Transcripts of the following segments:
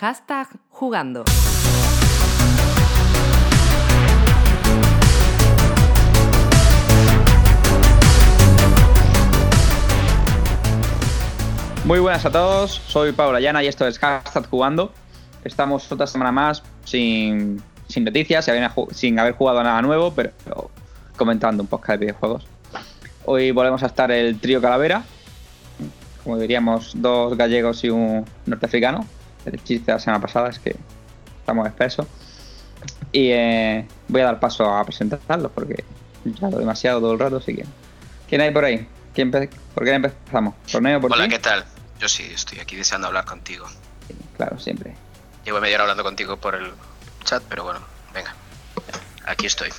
Hashtag jugando. Muy buenas a todos, soy Paula Llana y esto es Hashtag Jugando. Estamos otra semana más sin, sin noticias, sin haber jugado nada nuevo, pero comentando un podcast de videojuegos. Hoy volvemos a estar el trío Calavera, como diríamos, dos gallegos y un norteafricano. El chiste de la semana pasada es que estamos espesos. Y eh, voy a dar paso a presentarlos porque ya lo demasiado todo el rato, así que... ¿Quién hay por ahí? ¿Quién ¿Por qué empezamos? ¿Torneo por Hola, ti? ¿qué tal? Yo sí, estoy aquí deseando hablar contigo. Sí, claro, siempre. Llevo media hora hablando contigo por el chat, pero bueno, venga. Aquí estoy.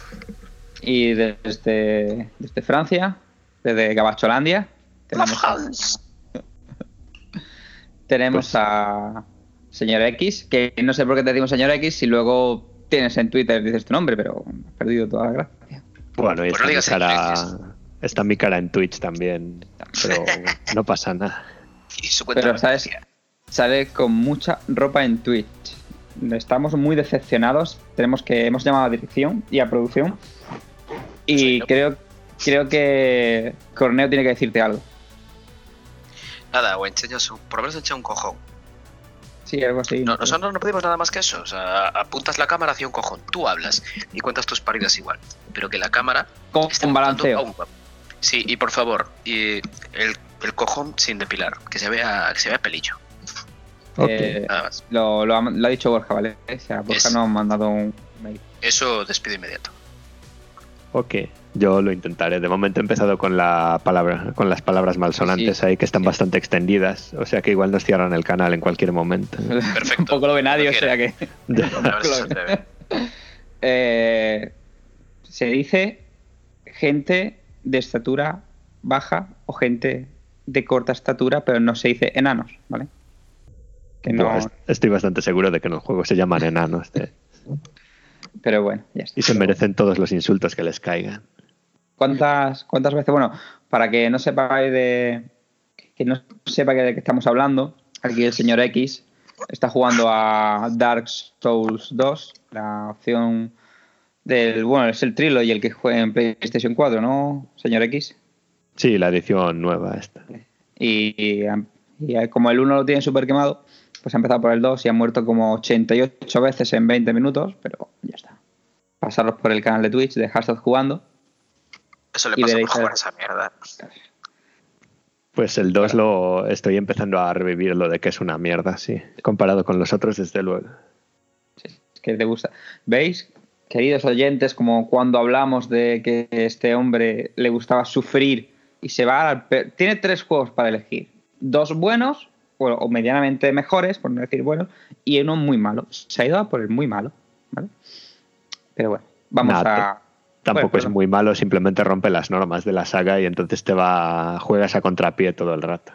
Y desde, desde Francia, desde Gabacholandia, tenemos, tenemos a señor X, que no sé por qué te decimos señor X si luego tienes en Twitter dices tu nombre, pero has perdido toda la gracia. Bueno, y Pues está, no mi cara, está mi cara en Twitch también, pero no pasa nada. Y su Pero de sabes, sale con mucha ropa en Twitch. Estamos muy decepcionados. Tenemos que hemos llamado a dirección y a producción y creo creo que Corneo tiene que decirte algo. Nada, o enseñas por lo menos enseña un cojón. Sí, algo así. No, nosotros no pedimos nada más que eso. O sea, apuntas la cámara hacia un cojón, tú hablas y cuentas tus paridas igual. Pero que la cámara con esté un balanceo. un. Sí, y por favor, y el, el cojón sin depilar, que se vea, que se vea pelillo, Ok. Eh, nada más. lo, lo ha, lo ha dicho Borja, ¿vale? O sea, Borja Es- nos ha mandado un mail. Eso despido inmediato. Ok, yo lo intentaré. De momento he empezado con la palabra, con las palabras malsonantes Sí. ahí que están bastante extendidas, o sea que igual nos cierran el canal en cualquier momento. Perfecto. Tampoco lo ve nadie, o sea que. Eh, se dice gente de estatura baja o gente de corta estatura, pero no se dice enanos, ¿vale? Que no, Pues estoy bastante seguro de que en el juego se llaman enanos eh, pero bueno, ya está. y se merecen todos los insultos que les caigan. ¿Cuántas, ¿Cuántas veces? Bueno, para que no sepáis de. que no sepa que de qué estamos hablando, aquí el señor X está jugando a Dark Souls 2, la opción del. Bueno, es el Trilogy el que juega en PlayStation 4, ¿no, señor X? Sí, la edición nueva esta. Y, y, y como el 1 lo tiene súper quemado, pues ha empezado por el 2 y ha muerto como 88 veces en 20 minutos, pero ya está. Pasarlos por el canal de Twitch de Hashtag Jugando. Eso le pasa por jugar esa mierda. Pues el 2 lo estoy empezando a revivir lo de que es una mierda, sí. Comparado con los otros, desde luego. Sí, es que te gusta. ¿Veis, queridos oyentes, como cuando hablamos de que este hombre le gustaba sufrir y se va al... pe- Tiene tres juegos para elegir. Dos buenos, o, o medianamente mejores, por no decir buenos, y uno muy malo. Se ha ido a por el muy malo, ¿vale? Pero bueno, vamos Nada, a... Tampoco Bueno, es muy malo, simplemente rompe las normas de la saga y entonces te va juegas a contrapié todo el rato.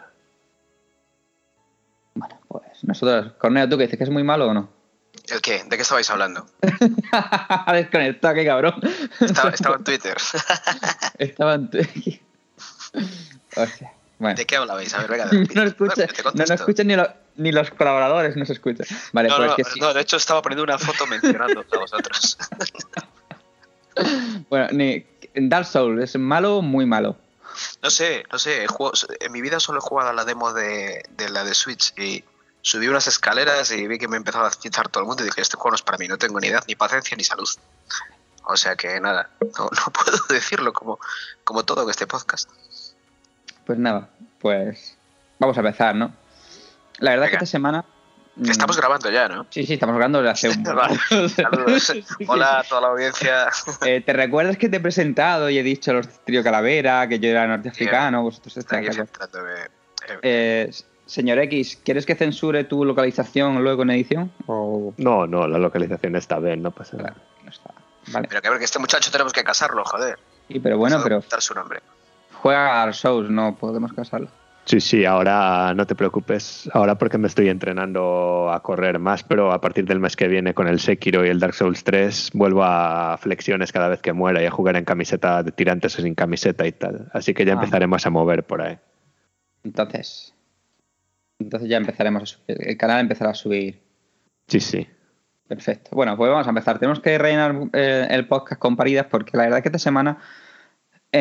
Bueno, pues nosotros... Corneo, ¿tú qué dices? ¿Que es muy malo o no? ¿El qué? ¿De qué estabais hablando? Ha desconectado, qué cabrón. Estaba, estaba en Twitter. Estaba en... Hostia, bueno. ¿De qué hablabais? A ver, venga. no escucha, te no, no escuchan ni, lo- ni los colaboradores, no se escucha. Vale, No, pues no, que sí. no, de hecho estaba poniendo una foto mencionando a vosotros. Bueno, ni, Dark Souls, ¿es malo o muy malo? No sé, no sé. en mi vida solo he jugado a la demo de, de la de Switch y subí unas escaleras y vi que me empezaba a citar todo el mundo y dije, este juego no es para mí, no tengo ni edad, ni paciencia, ni salud. O sea que nada, no, no puedo decirlo como, como todo en este podcast. Pues nada, pues vamos a empezar, ¿no? La verdad es que esta semana... mm, Estamos grabando ya, ¿no? Sí, sí, estamos grabando desde hace un... Vale, Saludos. Hola a toda la audiencia. Eh, ¿Te recuerdas que te he presentado y he dicho los trío Calavera, que yo era norteafricano, vosotros estáis... Eh, Eh, señor X, ¿quieres que censure tu localización luego en edición? O... No, no, la localización está bien, no pasa nada. No está. Vale. Pero que ver que este muchacho tenemos que casarlo, joder. Sí, pero bueno, pero su nombre. juega a Souls, no podemos casarlo. Sí, sí, ahora no te preocupes, ahora porque me estoy entrenando a correr más, pero a partir del mes que viene con el Sekiro y el Dark Souls 3 vuelvo a flexiones cada vez que muera y a jugar en camiseta de tirantes o sin camiseta y tal. Así que ya Ah. empezaremos a mover por ahí. Entonces, Entonces ya empezaremos a subir. El canal empezará a subir. Sí, sí. Perfecto. Bueno, pues vamos a empezar. Tenemos que rellenar eh, el podcast con paridas porque la verdad es que esta semana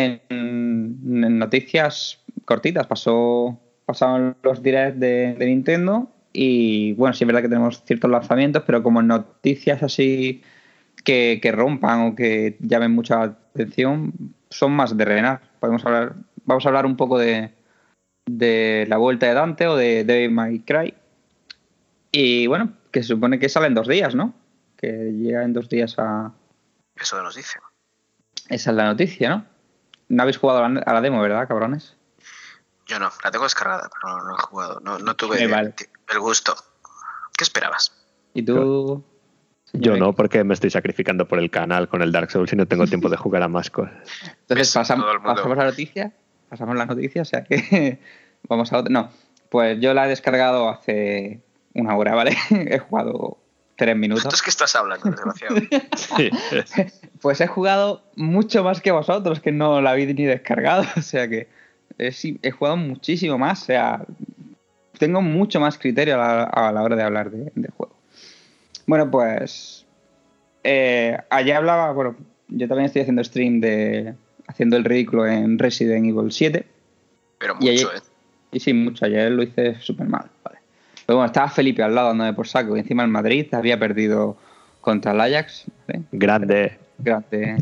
en, en noticias cortitas pasó pasaron los directs de, de Nintendo y bueno, sí es verdad que tenemos ciertos lanzamientos, pero como noticias así que, que rompan o que llamen mucha atención, son más de rellenar. Podemos hablar, vamos a hablar un poco de, de la vuelta de Dante o de Devil May Cry. Y bueno, que se supone que sale en dos días, ¿no? Que llega en dos días a. Eso nos dice. Esa es la noticia, ¿no? No habéis jugado a la, a la demo, ¿verdad, cabrones? Yo no, la tengo descargada, pero no, no he jugado. No, no tuve Eh, vale. el, gusto. ¿Qué esperabas? ¿Y tú? Yo no, porque me estoy sacrificando por el canal con el Dark Souls y no tengo tiempo de jugar a más cosas. Entonces pasamos, pasamos la noticia, pasamos la noticia, o sea que vamos a otra. No, pues yo la he descargado hace una hora, ¿vale? he jugado tres minutos. Entonces, ¿qué estás hablando, desgraciado? Sí, Pues he jugado mucho más que vosotros, que no la habéis ni descargado, o sea que he, sí- he jugado muchísimo más, o sea, tengo mucho más criterio a la, a la hora de hablar de, de juego. Bueno, pues eh, ayer hablaba, bueno, yo también estoy haciendo stream de haciendo el ridículo en Resident Evil 7 Pero Y mucho, ahí- ¿eh? y sí, mucho, ayer lo hice súper mal, vale. Pero bueno, estaba Felipe al lado dándome por saco y encima el Madrid había perdido contra el Ajax, ¿vale? grande. Grande.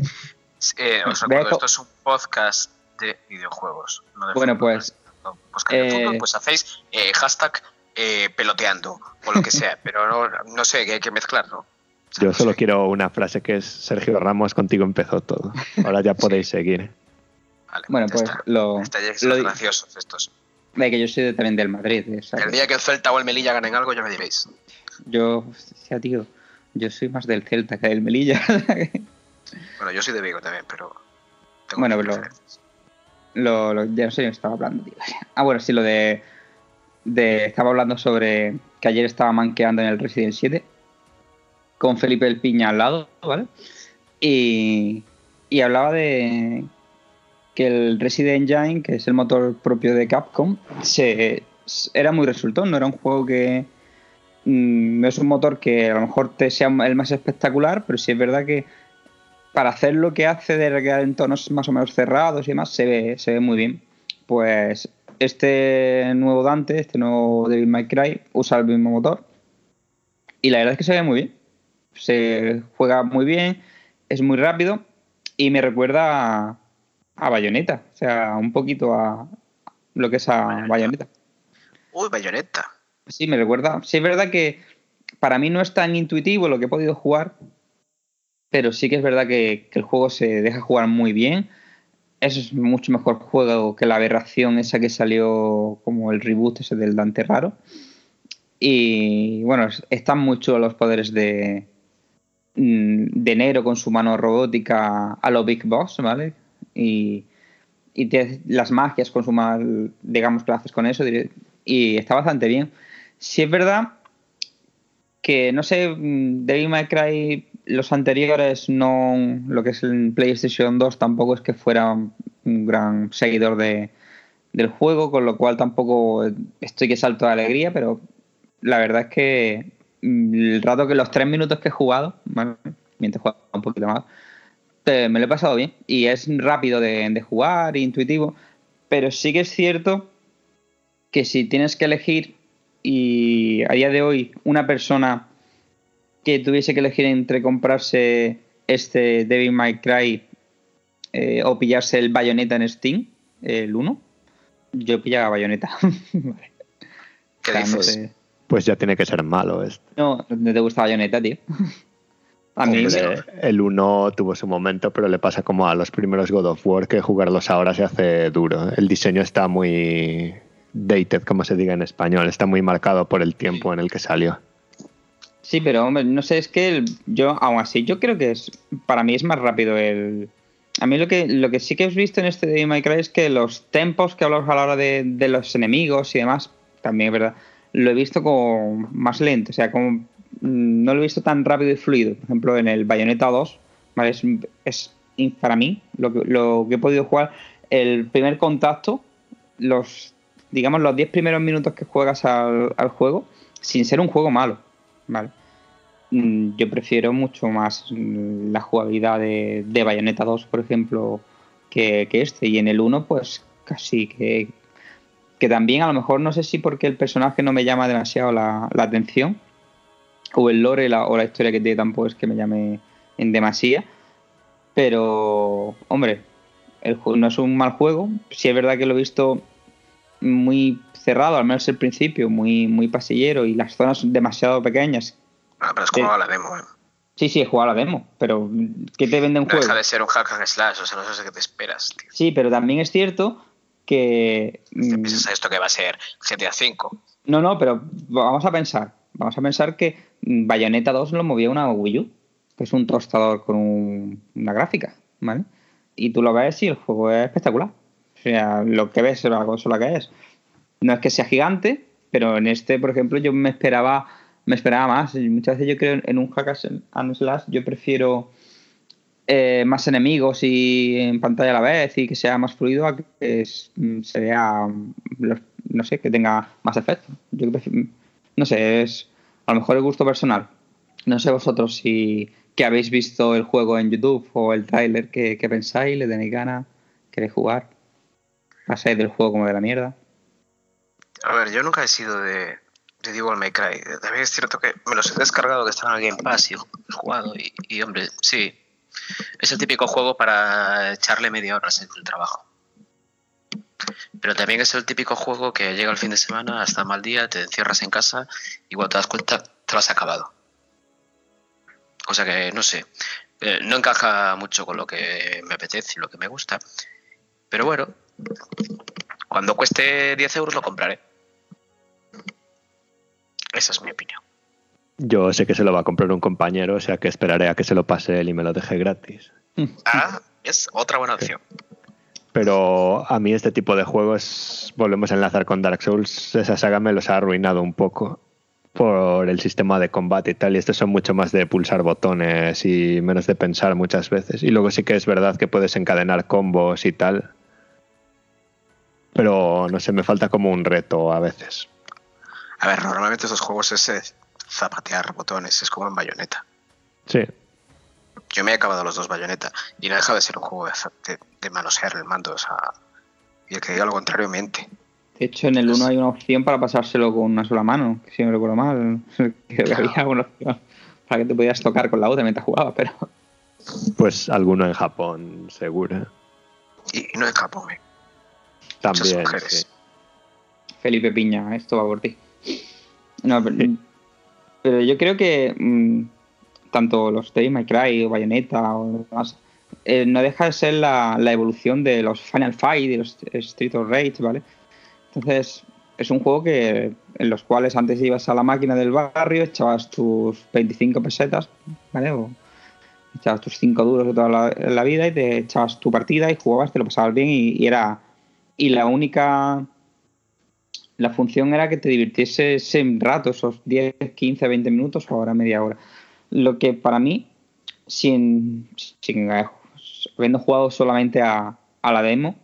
Eh, os recuerdo, esto es un podcast de videojuegos. no de Bueno, fútbol, pues, de eh, fútbol, pues hacéis eh, hashtag eh, peloteando o lo que sea, pero no, no sé, que hay que mezclarlo. O sea, Yo solo sé. quiero una frase que es Sergio Ramos, contigo empezó todo. Ahora ya podéis seguir. Vale, Bueno, pues está. lo, Ya está, lo graciosos estos. De que yo soy de- también del Madrid. ¿eh? El día que el Celta o el Melilla ganen algo, ya me diréis. Yo, hostia, tío, yo soy más del Celta que del Melilla. Bueno, yo soy de Vigo también, pero. tengo Bueno, pero- lo, lo- ya no sé de estaba hablando, tío. Ah, bueno, sí, lo de, de. Estaba hablando sobre que ayer estaba manqueando en el Resident 7 con Felipe el Piña al lado, ¿vale? Y, y hablaba de que el Resident Engine, que es el motor propio de Capcom, se, era muy resultón, no era un juego que. mm, No es un motor que a lo mejor te sea el más espectacular, pero sí es verdad que para hacer lo que hace de recrear entornos más o menos cerrados y demás, se ve, se ve muy bien. Pues este nuevo Dante, este nuevo Devil May Cry, usa el mismo motor. Y la verdad es que se ve muy bien. Se juega muy bien, es muy rápido y me recuerda a Bayonetta. O sea, un poquito a lo que es a Bayonetta. Bayonetta. Uy, bayoneta. Sí, me recuerda. Sí, es verdad que para mí no es tan intuitivo lo que he podido jugar, pero sí que es verdad que, que el juego se deja jugar muy bien. Es mucho mejor juego que la aberración esa que salió como el reboot ese del Dante Raro. Y bueno, es- están muy chulos los poderes de, mm, de Nero con su mano robótica a lo Big Boss, ¿vale? Y, te- las magias con su mano, digamos haces con eso, y está bastante bien. Si es verdad que, no sé, mm, Devil May Cry, los anteriores, no lo que es el PlayStation 2, tampoco es que fuera un gran seguidor de, del juego, con lo cual tampoco estoy que salto de alegría, pero la verdad es que mm, el rato que los tres minutos que he jugado, mientras jugaba un poquito más, eh, me lo he pasado bien. Y es rápido de, de jugar, intuitivo, pero sí que es cierto que si tienes que elegir y a día de hoy una persona que tuviese que elegir entre comprarse este Devil May Cry eh, o pillarse el Bayonetta en Steam, el 1, yo pillaba Bayonetta. Vale. ¿Qué O sea, no dices? te- Pues ya tiene que ser malo esto. No, no te gusta Bayonetta, tío. A mí, Hombre, el 1 tuvo su momento, pero le pasa como a los primeros God of War, que jugarlos ahora se hace duro. El diseño está muy dated, como se diga en español, está muy marcado por el tiempo en el que salió. Sí, pero hombre, no sé, es que el- yo, aún así, yo creo que es para mí es más rápido el... A mí lo que, lo que sí que he visto en este de Minecraft es que los tempos que hablamos a la hora de, de los enemigos y demás, también es verdad, lo he visto como más lento, o sea, como no lo he visto tan rápido y fluido. Por ejemplo, en el Bayonetta 2, ¿vale? es, para mí lo que, he podido jugar, el primer contacto, los digamos, los 10 primeros minutos que juegas al, juego, sin ser un juego malo, ¿vale? Mm, Yo prefiero mucho más mm, la jugabilidad de, Bayonetta 2, por ejemplo, que, este. Y en el 1, pues casi que, que también a lo mejor no sé si porque el personaje no me llama demasiado la atención, o el lore la- o la historia que tiene tampoco es que me llame en demasía. Pero, hombre, el juego no es un mal juego. Sí es verdad que lo he visto muy cerrado, al menos el principio, muy, muy pasillero y las zonas demasiado pequeñas. Ah, pero es Sí. como la demo, ¿eh? Sí, sí, he jugado a la demo, pero ¿qué te vende un No juego? deja de ser un hack and slash, o sea, no sé qué te esperas, tío. Sí, pero también es cierto que... ¿Te mm, piensas a esto que va a ser GTA V? No, no, pero vamos a pensar. Vamos a pensar que Bayonetta 2 lo movía una Wii U, que es un tostador con un- una gráfica, ¿vale? Y tú lo ves y el juego es espectacular. O sea, lo que ves es la consola que es. No es que sea gigante, pero en este, por ejemplo, yo me esperaba me esperaba más. Muchas veces yo creo en un hack and slash yo prefiero eh, más enemigos y en pantalla a la vez y que sea más fluido a que es- mm, mm, no sé, que tenga más efecto. No sé, es a lo mejor el gusto personal. No sé vosotros si que habéis visto el juego en YouTube o el tráiler, ¿qué, qué pensáis? ¿Le tenéis ganas? ¿Queréis jugar? ¿Pasáis del juego como de la mierda? A ver, yo nunca he sido de, de Devil May Cry. También es cierto que me los he descargado que están en el Game Pass y he jugado. Y, y, hombre, sí. Es el típico juego para echarle media hora en el trabajo. Pero también es el típico juego que llega el fin de semana, hasta mal día, te encierras en casa y cuando te das cuenta te lo has acabado. O sea que, no sé, eh, no encaja mucho con lo que me apetece y lo que me gusta. Pero bueno, cuando cueste 10 euros lo compraré. Esa es mi opinión. Yo sé que se lo va a comprar un compañero, o sea que esperaré a que se lo pase él y me lo deje gratis. Ah, es otra buena opción. Pero a mí este tipo de juegos, volvemos a enlazar con Dark Souls, esa saga me los ha arruinado un poco por el sistema de combate y tal, y estos son mucho más de pulsar botones y menos de pensar muchas veces. Y luego sí que es verdad que puedes encadenar combos y tal, pero no sé, me falta como un reto a veces. A ver, normalmente esos juegos es eh, zapatear botones, es como en Bayonetta. Sí, Yo me he acabado los dos Bayonetta y no deja de ser un juego de, de, de manosear el mando, o sea, y el que diga lo contrario miente. De hecho, en el 1 hay una opción para pasárselo con una sola mano, que si no recuerdo mal. Creo que había una opción para que te podías tocar con la otra mientras jugabas, pero pues alguno en Japón, seguro. Y, y no en Japón, eh. También. mujeres. sí. Felipe Piña, esto va por ti. No, pero, pero yo creo que mm, tanto los Devil May Cry o Bayonetta o demás, eh, no deja de ser la, la evolución de los Final Fight y los Street of Rage, ¿vale? Entonces, es un juego que en los cuales antes ibas a la máquina del barrio, echabas tus 25 pesetas, ¿vale? O echabas tus 5 duros de toda la, la vida y te echabas tu partida y jugabas, te lo pasabas bien y, y era... Y la única la función era que te divirtiese ese rato, esos 10, 15, 20 minutos o ahora media hora. Lo que para mí, sin, sin habiendo jugado solamente a, a la demo,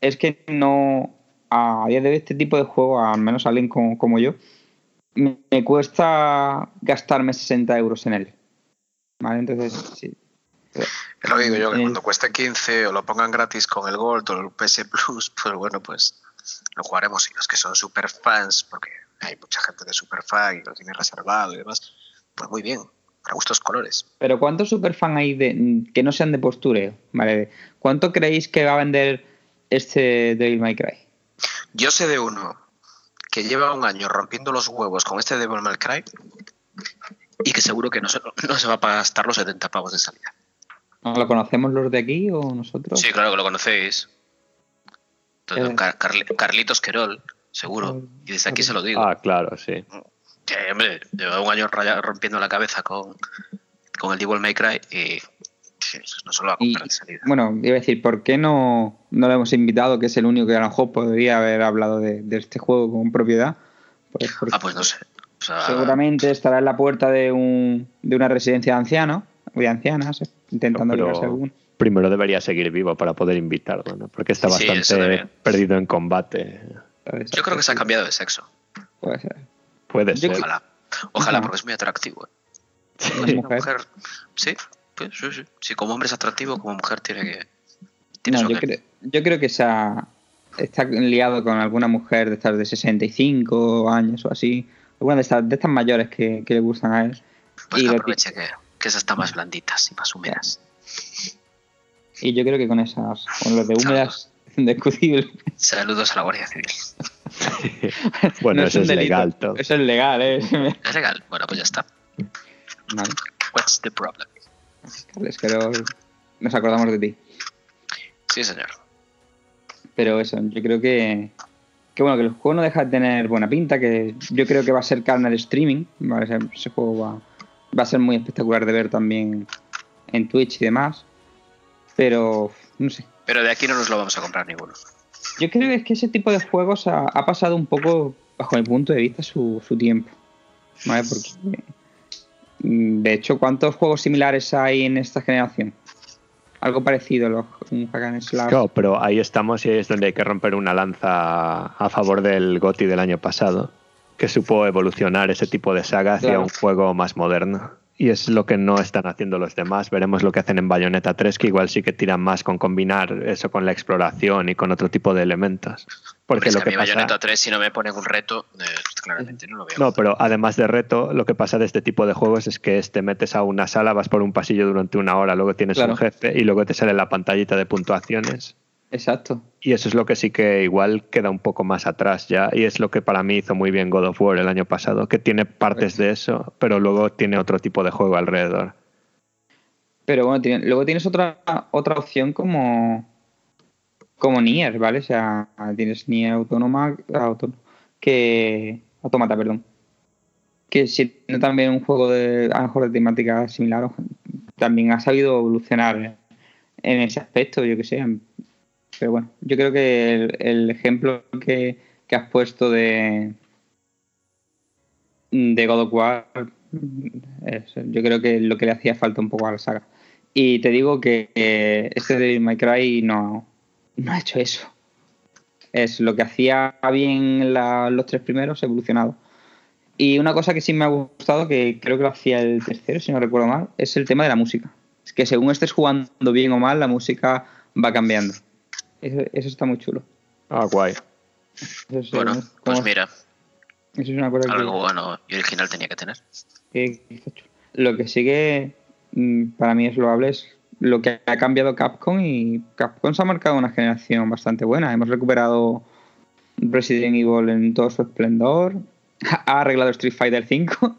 es que no, a día de hoy este tipo de juego, al menos alguien como, como yo, me, me cuesta gastarme 60 euros en él. ¿Vale? Entonces, sí. Es lo que digo yo, que Eh, cuando cueste 15 o lo pongan gratis con el Gold o el PS Plus, pues bueno, pues lo jugaremos. Y los que son super fans, porque hay mucha gente de super fan y lo tiene reservado y demás, pues muy bien, para gustos colores. Pero ¿cuántos superfan hay de, que no sean de postureo? ¿Vale? ¿Cuánto creéis que va a vender este Devil May Cry? Yo sé de uno que lleva un año rompiendo los huevos con este Devil May Cry y que seguro que no se, no se va a gastar los 70 pavos de salida. ¿Lo conocemos los de aquí o nosotros? Sí, claro que lo conocéis. Entonces, Eh. Car- Carli- Carlitos Querol, seguro. Y desde aquí se lo digo. Ah, claro, sí. Que, hombre, lleva un año raya- rompiendo la cabeza con, con el Devil May Cry y sí, no se lo va a Y, salida. bueno, iba a decir, ¿por qué no, no lo hemos invitado, que es el único que a lo mejor podría haber hablado de, de este juego con propiedad? Pues porque Ah, pues no sé. O sea, seguramente estará en la puerta de, un, de una residencia de ancianos, o de ancianas, intentando Pero librarse alguno. primero debería seguir vivo para poder invitarlo, ¿no? Porque está Sí, bastante perdido en combate. Yo creo que se ha cambiado de sexo. Puede ser. Puede ser. Ojalá. Ojalá, No. porque es muy atractivo. ¿eh? Es Una mujer. mujer. Sí, pues, sí, sí. Si como hombre es atractivo, como mujer tiene que. Tiene No, yo, creo, yo creo que se ha, está liado con alguna mujer de estas de 65 años o así. Alguna de estas, de estas mayores que, que le gustan a él. Pues y que aproveche que, que esas están más blanditas y más húmedas. Y yo creo que con esas, con los de húmedas, indiscutible. Saludos a la Guardia Civil. Bueno, No eso es legal todo. Eso es legal, ¿eh? ¿Es legal? Bueno, pues ya está. Vale, What's the problem? Carles, pero nos acordamos de ti. Sí, señor. Pero eso, yo creo que, que bueno, que el juego no deja de tener buena pinta, que yo creo que va a ser carnal streaming, ¿vale? Ese, ese juego va, va a ser muy espectacular de ver también en Twitch y demás. Pero, no sé, Pero de aquí no nos lo vamos a comprar ninguno. yo creo que es que ese tipo de juegos ha, ha pasado un poco, bajo mi punto de vista, su, su tiempo. ¿Vale? Porque, mm, de hecho, ¿cuántos juegos similares hay en esta generación? Algo parecido, los, un hack and slash. Claro, pero ahí estamos y ahí es donde hay que romper una lanza a favor del GOTI del año pasado, que supo evolucionar ese tipo de saga hacia Claro. un juego más moderno. Y es lo que no están haciendo los demás. Veremos lo que hacen en Bayonetta 3, que igual sí que tiran más con combinar eso con la exploración y con otro tipo de elementos. Porque es lo que que a mí pasa... Bayonetta 3, si no me ponen un reto, eh, claramente no lo veo. No, pero además de reto, lo que pasa de este tipo de juegos es que te metes a una sala, vas por un pasillo durante una hora, luego tienes Claro. un jefe y luego te sale la pantallita de puntuaciones. Exacto. Y eso es lo que sí que igual queda un poco más atrás ya. Y es lo que para mí hizo muy bien God of War el año pasado, que tiene partes de eso, pero luego tiene otro tipo de juego alrededor. Pero bueno, tiene- luego tienes otra, otra opción como, como Nier, ¿vale? O sea, tienes Nier Autónoma, auto- que, Automata, perdón. Que siendo también un juego de, a lo mejor de temática similar, también ha sabido evolucionar en ese aspecto, yo que sé. Pero bueno, yo creo que el, ejemplo que, que has puesto de, de God of War yo creo que lo que le hacía falta un poco a la saga. Y te digo que eh, este de My Cry no, no ha hecho eso. Es lo que hacía bien los tres primeros, evolucionado. Y una cosa que sí me ha gustado, que creo que lo hacía el tercero, si no recuerdo mal, es el tema de la música. Es que según estés jugando bien o mal, la música va cambiando. Eso, eso está muy chulo. Ah, guay. Eso es, Bueno, pues mira, eso es una cosa que- algo bueno y original tenía que tener. que- que está chulo. Lo que sí que mm, para mí es loable es lo que ha cambiado Capcom y Capcom se ha marcado una generación bastante buena. Hemos recuperado Resident Evil en todo su esplendor, ha arreglado Street Fighter V,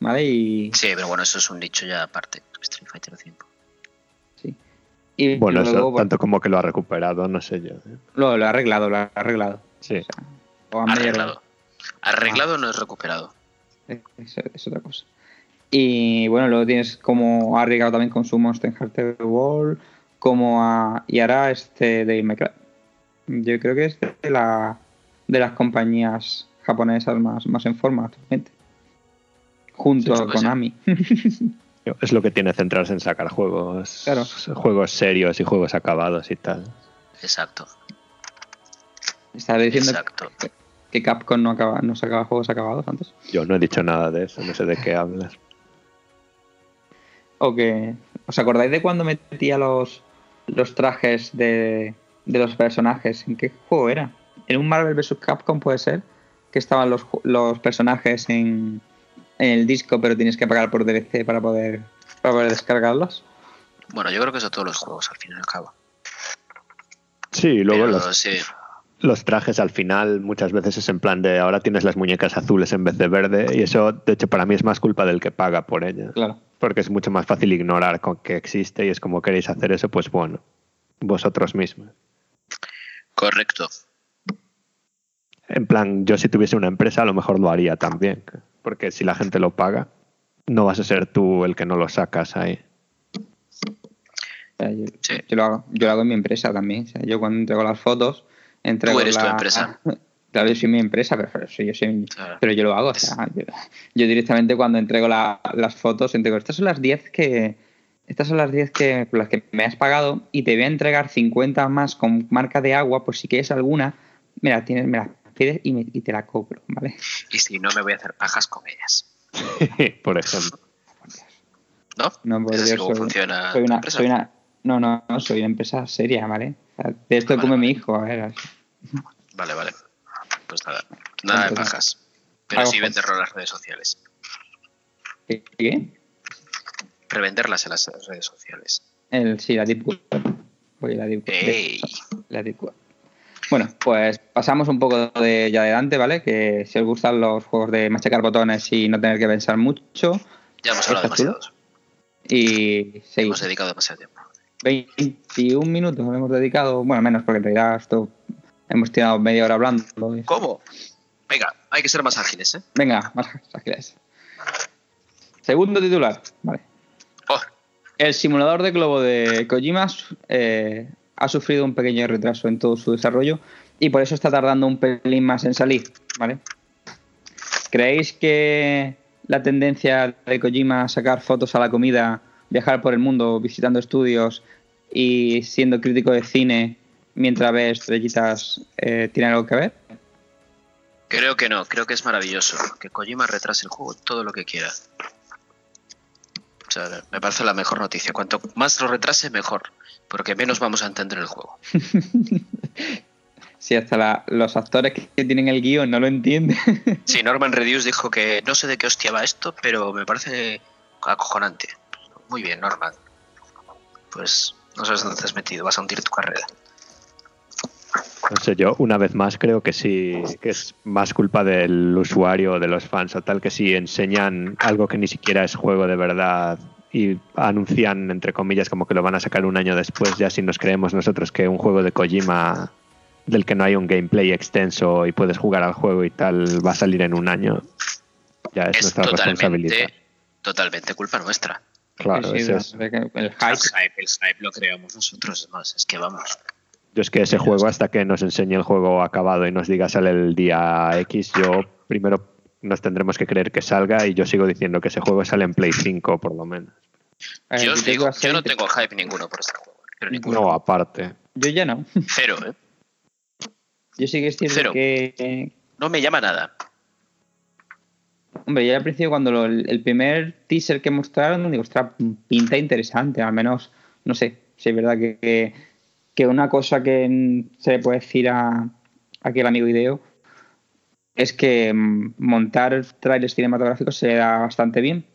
¿vale? Y, Sí, pero bueno, eso es un nicho ya aparte. Street Fighter 5. Y Bueno, eso, tanto como que lo ha recuperado, no sé yo. ¿eh? lo, lo ha arreglado, lo ha arreglado. Sí. O. Arreglado. Arreglado no es recuperado. Es, es otra cosa. Y bueno, luego tienes como ha arriesgado también con su Monster Hunter World, como a, y ahora este de Cry. Yo creo que es de, la, de las compañías japonesas más, más en forma actualmente. Junto Sí, a sí. Konami. Es lo que tiene centrarse en sacar juegos, Claro. juegos serios y juegos acabados y tal. Exacto. Estaba diciendo Exacto. que Capcom no, acaba, no sacaba juegos acabados antes. Yo no he dicho nada de eso, no sé de qué hablas. O que. ¿Os acordáis de cuando metía los, los trajes de, de los personajes? ¿En qué juego era? ¿En un Marvel vs. Capcom puede ser? Que estaban los, los personajes en, en el disco, pero tienes que pagar por DLC para poder, para poder descargarlos. Bueno, yo creo que eso todos los juegos al fin y al cabo. Sí, y luego Pero los, sí, los trajes al final muchas veces es en plan de ahora tienes las muñecas azules en vez de verde y eso de hecho para mí es más culpa del que paga por ella. Claro. Porque es mucho más fácil ignorar con que existe y es como queréis hacer eso, pues bueno, vosotros mismos. correcto. En plan, yo si tuviese una empresa a lo mejor lo haría también, porque si la gente lo paga, no vas a ser tú el que no lo sacas ahí. Yo, Sí. yo lo hago, yo lo hago en mi empresa también. O sea, yo cuando entrego las fotos, entrego eres tu empresa. Claro, yo soy mi empresa, pero, pero soy- yo soy, Claro. pero yo lo hago. O sea, yo, yo directamente cuando entrego la- las fotos, entrego, estas son las 10 que. Estas son las 10 que, por las que me has pagado y te voy a entregar 50 más con marca de agua, por si quieres alguna, Mira, tienes, me la y, me- y te la cobro, ¿vale? Y si no, me voy a hacer pajas con ellas. Por ejemplo. ¿No? No, por ¿Es así Dios, soy, funciona soy una, empresa? soy una. No, no, no, soy una empresa seria, ¿vale? O sea, de esto Vale, come vale. mi hijo, a ver. así. Vale, vale. Pues nada, nada de Entonces, pajas. Pero sí venderlo en las redes sociales. ¿Qué? ¿Qué? Revenderlas en las redes sociales. El, sí, la Deep Web. Voy a la Deep Web. ¡Ey! La Deep Web. Bueno, pues pasamos un poco de ya de Dante, ¿vale? Que si os gustan los juegos de machacar botones y no tener que pensar mucho. Ya hemos hablado ¿Está chulo? demasiado. Y seguimos. Hemos dedicado demasiado tiempo. 21 minutos hemos dedicado, bueno, menos porque en realidad esto hemos tirado media hora hablando. ¿Cómo? Venga, hay que ser más ágiles, ¿eh? Venga, más ágiles. Segundo titular, vale. Oh, El simulador de globo de Kojima eh, ha sufrido un pequeño retraso en todo su desarrollo y por eso está tardando un pelín más en salir, ¿vale? ¿Creéis que la tendencia de Kojima a sacar fotos a la comida, viajar por el mundo visitando estudios y siendo crítico de cine mientras ve estrellitas eh, tiene algo que ver? creo que no, creo que es maravilloso. Que Kojima retrase el juego todo lo que quiera. O sea, me parece la mejor noticia. Cuanto más lo retrase, mejor. Porque menos vamos a entender el juego. Si hasta la- los actores que, que tienen el guion no lo entienden. Sí, Norman Reduce dijo que no sé de qué hostia va esto, pero me parece acojonante. Muy bien, Norman. Pues no sabes dónde te has metido, vas a hundir tu carrera. No sé, yo una vez más creo que sí, que es más culpa del usuario o de los fans o tal, que si enseñan algo que ni siquiera es juego de verdad y anuncian, entre comillas, como que lo van a sacar un año después, ya si nos creemos nosotros que un juego de Kojima del que no hay un gameplay extenso y puedes jugar al juego y tal va a salir en un año, ya es, Es nuestra responsabilidad. totalmente, totalmente culpa nuestra. Claro, Sí, sí, ese es- de que el El hype. hype, el hype lo creamos nosotros, más, es que vamos. Yo es que ese juego, hasta que nos enseñe el juego acabado y nos diga sale el día X, yo primero nos tendremos que creer que salga y yo sigo diciendo que ese juego sale en Play 5 por lo menos. Ver, Yo os digo, yo no tengo hype ninguno por este juego. Pero ninguno. No, aparte. Yo ya no. Cero, ¿eh? Yo sí que es cierto Cero. que. No me llama nada. Hombre, yo al principio, cuando lo- el primer teaser que mostraron, digo, ostras, pinta interesante. Al menos, no sé, si es verdad que, que, que una cosa que se le puede decir a aquí al amigo Ideo es que mm, montar trailers cinematográficos se le da bastante bien.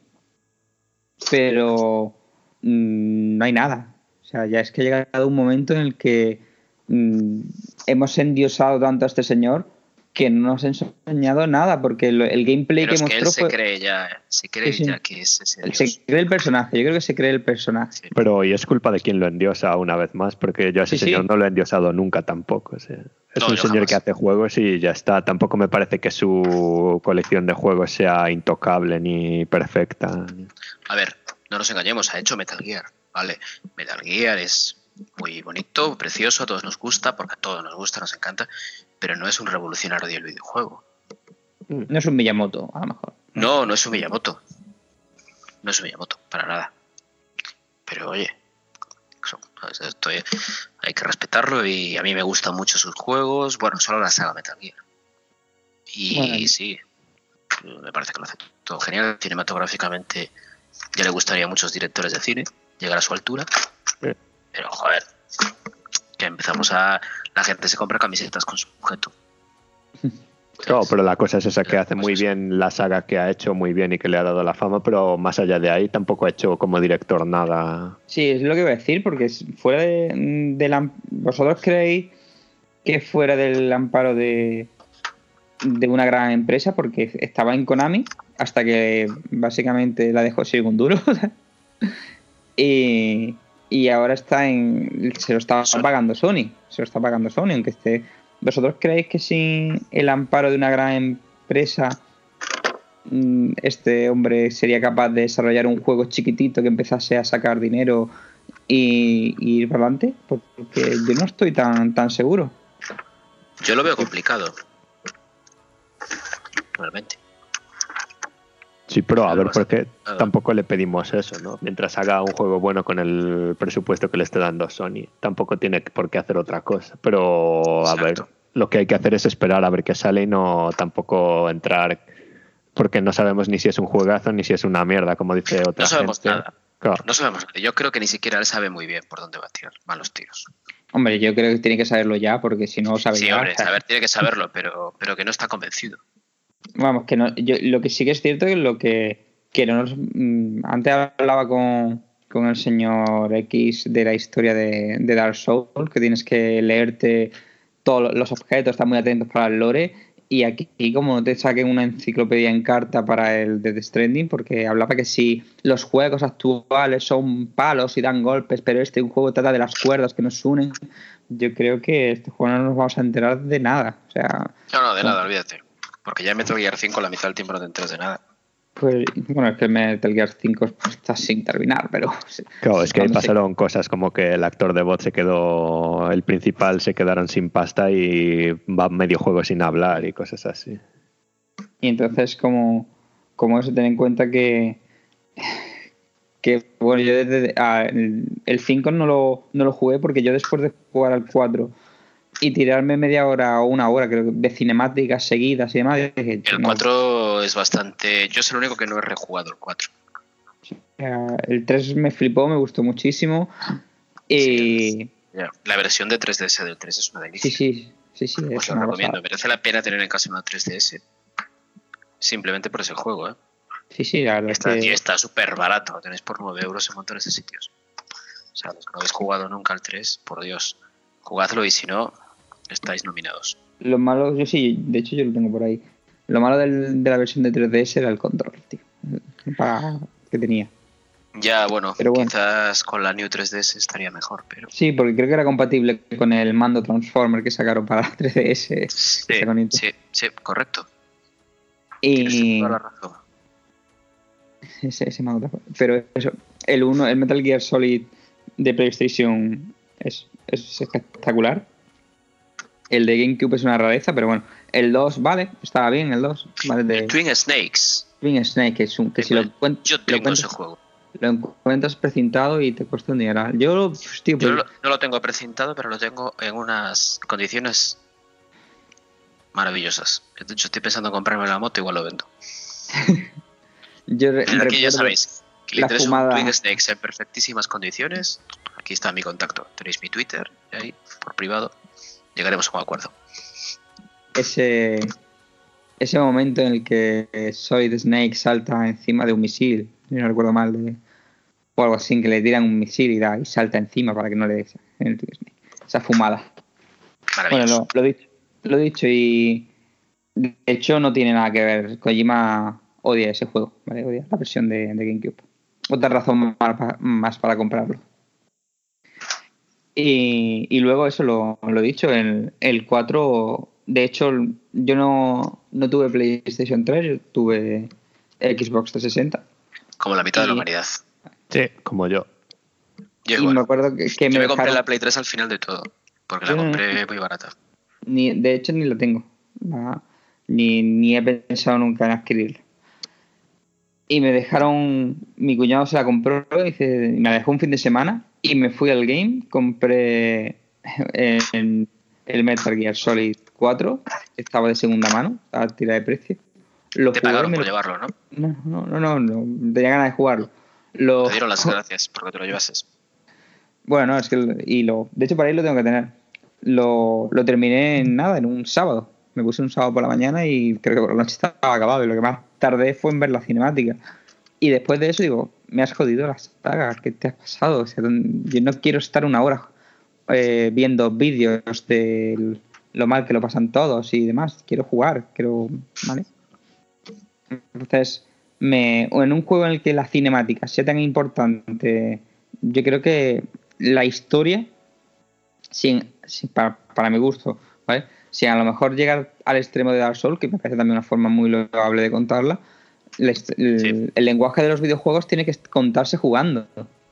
Pero mm, no hay nada. O sea, ya es que ha llegado un momento en el que mm, hemos endiosado tanto a este señor que no nos ha enseñado nada, porque lo- el gameplay Pero que es que él mostró se fue. cree ya, se cree Sí, sí. ya que es ese dios. se cree el personaje, yo creo que se cree el personaje. Sí. Pero y es culpa de quien lo endiosa una vez más, porque yo a ese Sí, sí. señor no lo he endiosado nunca tampoco. o sea, es No, un señor jamás. que hace juegos y ya está. Tampoco me parece que su colección de juegos sea intocable ni perfecta. A ver, no nos engañemos, ha hecho Metal Gear, ¿vale? Metal Gear es muy bonito, precioso, a todos nos gusta, porque a todos nos gusta, nos encanta, pero no es un revolucionario del videojuego. No es un Miyamoto, a lo mejor. No, no es un Miyamoto. No es un Miyamoto, para nada. Pero oye, esto es- hay que respetarlo y a mí me gustan mucho sus juegos. Bueno, solo la saga Metal Gear. Y Bueno. sí, me parece que lo hace todo genial. Cinematográficamente ya le gustaría a muchos directores de cine llegar a su altura. Sí. Pero joder, que empezamos a... La gente se compra camisetas con su objeto. No, pero la cosa es esa que hace muy bien la saga que ha hecho muy bien y que le ha dado la fama, pero más allá de ahí tampoco ha hecho como director nada. Sí, es lo que iba a decir, porque es- fuera de, am- ¿Vosotros creéis que fuera del amparo de, de una gran empresa? Porque estaba en Konami hasta que básicamente la dejó sin un duro. y, y ahora está en. Se lo está pagando Sony. Se lo está pagando Sony, aunque esté. ¿Vosotros creéis que sin el amparo de una gran empresa mm, este hombre sería capaz de desarrollar un juego chiquitito que empezase a sacar dinero y ir para adelante? Porque yo no estoy tan, tan seguro. Yo lo veo complicado. Realmente. Sí, pero a ver, porque tampoco le pedimos eso, ¿no? Mientras haga un juego bueno con el presupuesto que le esté dando Sony, tampoco tiene por qué hacer otra cosa. Pero, a ver, lo que hay que hacer es esperar a ver qué sale y no tampoco entrar porque no sabemos ni si es un juegazo ni si es una mierda, como dice otra No sabemos gente. nada. Claro. No sabemos nada. Yo creo que ni siquiera él sabe muy bien por dónde va a tirar. Van los tiros. Hombre, yo creo que tiene que saberlo ya, porque si no lo sabe Sí, ya, hombre, o sea, saber, tiene que saberlo, pero, pero que no está convencido. Vamos, que no, yo, lo que sí que es cierto es lo que, que no nos- mm, antes hablaba con, con el señor X de la historia de, de Dark Souls, que tienes que leerte todos los objetos, estar muy atentos para el lore, y aquí como te saquen una enciclopedia en carta para el de The Stranding, porque hablaba que si los juegos actuales son palos y dan golpes, pero este un juego trata de las cuerdas que nos unen, yo creo que este juego no nos vamos a enterar de nada, o sea... No, no, de nada, olvídate. Porque ya en Metal Gear 5 la mitad del tiempo no te enteras de nada. Pues bueno, es que el Metal Gear 5 está sin terminar, pero. Claro, es que ahí se- pasaron cosas como que el actor de voz se quedó, el principal se quedaron sin pasta y va medio juego sin hablar y cosas así. Y entonces, como, como eso, ten en cuenta que. Que bueno, yo desde. ah, el el 5 no lo, no lo jugué porque yo después de jugar al 4 y tirarme media hora o una hora, creo que de cinemáticas seguidas y demás, dije, El no, 4 es bastante. Yo soy el único que no he rejugado el 4. ah, el 3 me flipó, me gustó muchísimo. Y. Ya. La versión de 3DS del 3 es una delicia. Sí, sí, sí, sí. Os lo recomiendo. pasada. Merece la pena tener en casa una 3DS. Simplemente por ese juego, ¿eh? Sí, sí, la verdad es Está, que- y está súper barato. Lo tenéis por 9 euros en montones de sitios. O sea, los que no habéis jugado nunca al 3, por Dios, jugadlo y si no, estáis nominados. Lo malo, yo sí, de hecho yo lo tengo por ahí. Lo malo del- de la versión de 3DS era el control, tío. Para- que tenía. Ya, bueno, Pero bueno. quizás con la New 3DS estaría mejor, pero. Sí, porque creo que era compatible con el mando Transformer que sacaron para la 3DS. Sí, sí, sí, correcto. Y toda la razón. ese, ese mando Transformer. Pero eso, el uno, el Metal Gear Solid de PlayStation es, es espectacular. El de GameCube es una rareza, pero bueno. El 2, vale, estaba bien el 2. Vale, de Twin Snakes. Twin Snake, que, es un, que si lo, cuen- Yo lo tengo cuentas- ese juego. lo encuentras precintado y te cuesta un dineral. Yo, pues, tío, Yo pues, no lo, no lo tengo precintado, pero lo tengo en unas condiciones maravillosas. De hecho, estoy pensando en comprarme la moto, igual lo vendo. yo Aquí ya sabéis, que le fumada- un Twin Snakes en perfectísimas condiciones. Aquí está mi contacto. Tenéis mi Twitter, ahí, por privado. Llegaremos a un acuerdo. ese, ese momento en el que Solid Snake salta encima de un misil, si no recuerdo mal, de, o algo así, que le tiran un misil y, da, y salta encima para que no le dé esa- fumada. Bueno, lo, lo he dicho, lo dicho y de hecho no tiene nada que ver. Kojima odia ese juego, ¿vale? Odia la versión de, de GameCube. Otra razón más, más para comprarlo. Y, y luego eso lo, lo he dicho, el, el 4, de hecho yo no, no tuve PlayStation 3, yo tuve Xbox 360. Como la mitad de la y- humanidad. Sí, como yo. Yo y me acuerdo que, que Yo me me compré dejaron- la Play 3 al final de todo. Porque la Yo no- compré muy barata. Ni, de hecho, ni lo tengo. La- ni, ni he pensado nunca en adquirirlo. Y me dejaron. Mi cuñado se la compró y dice- me la dejó un fin de semana. Y me fui al game. Compré el, el Metal Gear Solid 4. Estaba de segunda mano. A tira de precio. Lo Te pagaron por lo- llevarlo, ¿no? no, no, no, no, no, Tenía ganas de jugarlo. Lo, Te dieron las gracias porque te lo llevases. Bueno, no, es que. Y lo, de hecho, para ahí lo tengo que tener. Lo, lo terminé en nada, en un sábado. Me puse un sábado por la mañana y creo que por la noche estaba acabado. Y lo que más tardé fue en ver la cinemática. Y después de eso digo, me has jodido la saga, ¿qué te has pasado? Yo no quiero estar una hora eh, viendo vídeos de lo mal que lo pasan todos y demás. Quiero jugar, quiero. ¿Vale? Entonces, me, en un juego en el que la cinemática sea tan importante, yo creo que la historia, sin, sin- para, para mi gusto, ¿vale? Si a lo mejor llegar al extremo de Dark Souls, que me parece también una forma muy loable de contarla, el, Sí. el lenguaje de los videojuegos tiene que contarse jugando.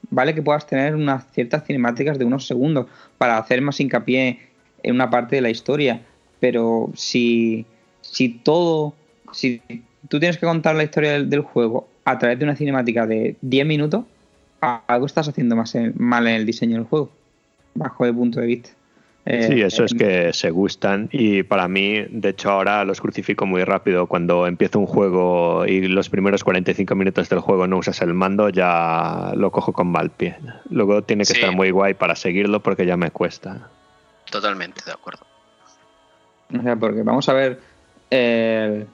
Vale que puedas tener unas ciertas cinemáticas de unos segundos para hacer más hincapié en una parte de la historia, pero si, si todo, si tú tienes que contar la historia del, del juego a través de una cinemática de 10 minutos, algo estás haciendo más en- mal en el diseño del juego, bajo el punto de vista. Eh, Sí, eso es eh, que se gustan y para mí, de hecho ahora los crucifico muy rápido. Cuando empiezo un juego y los primeros 45 minutos del juego no usas el mando, ya lo cojo con mal pie. Luego tiene que Sí. estar muy guay para seguirlo porque ya me cuesta. Totalmente de acuerdo. O sea, porque vamos a ver el,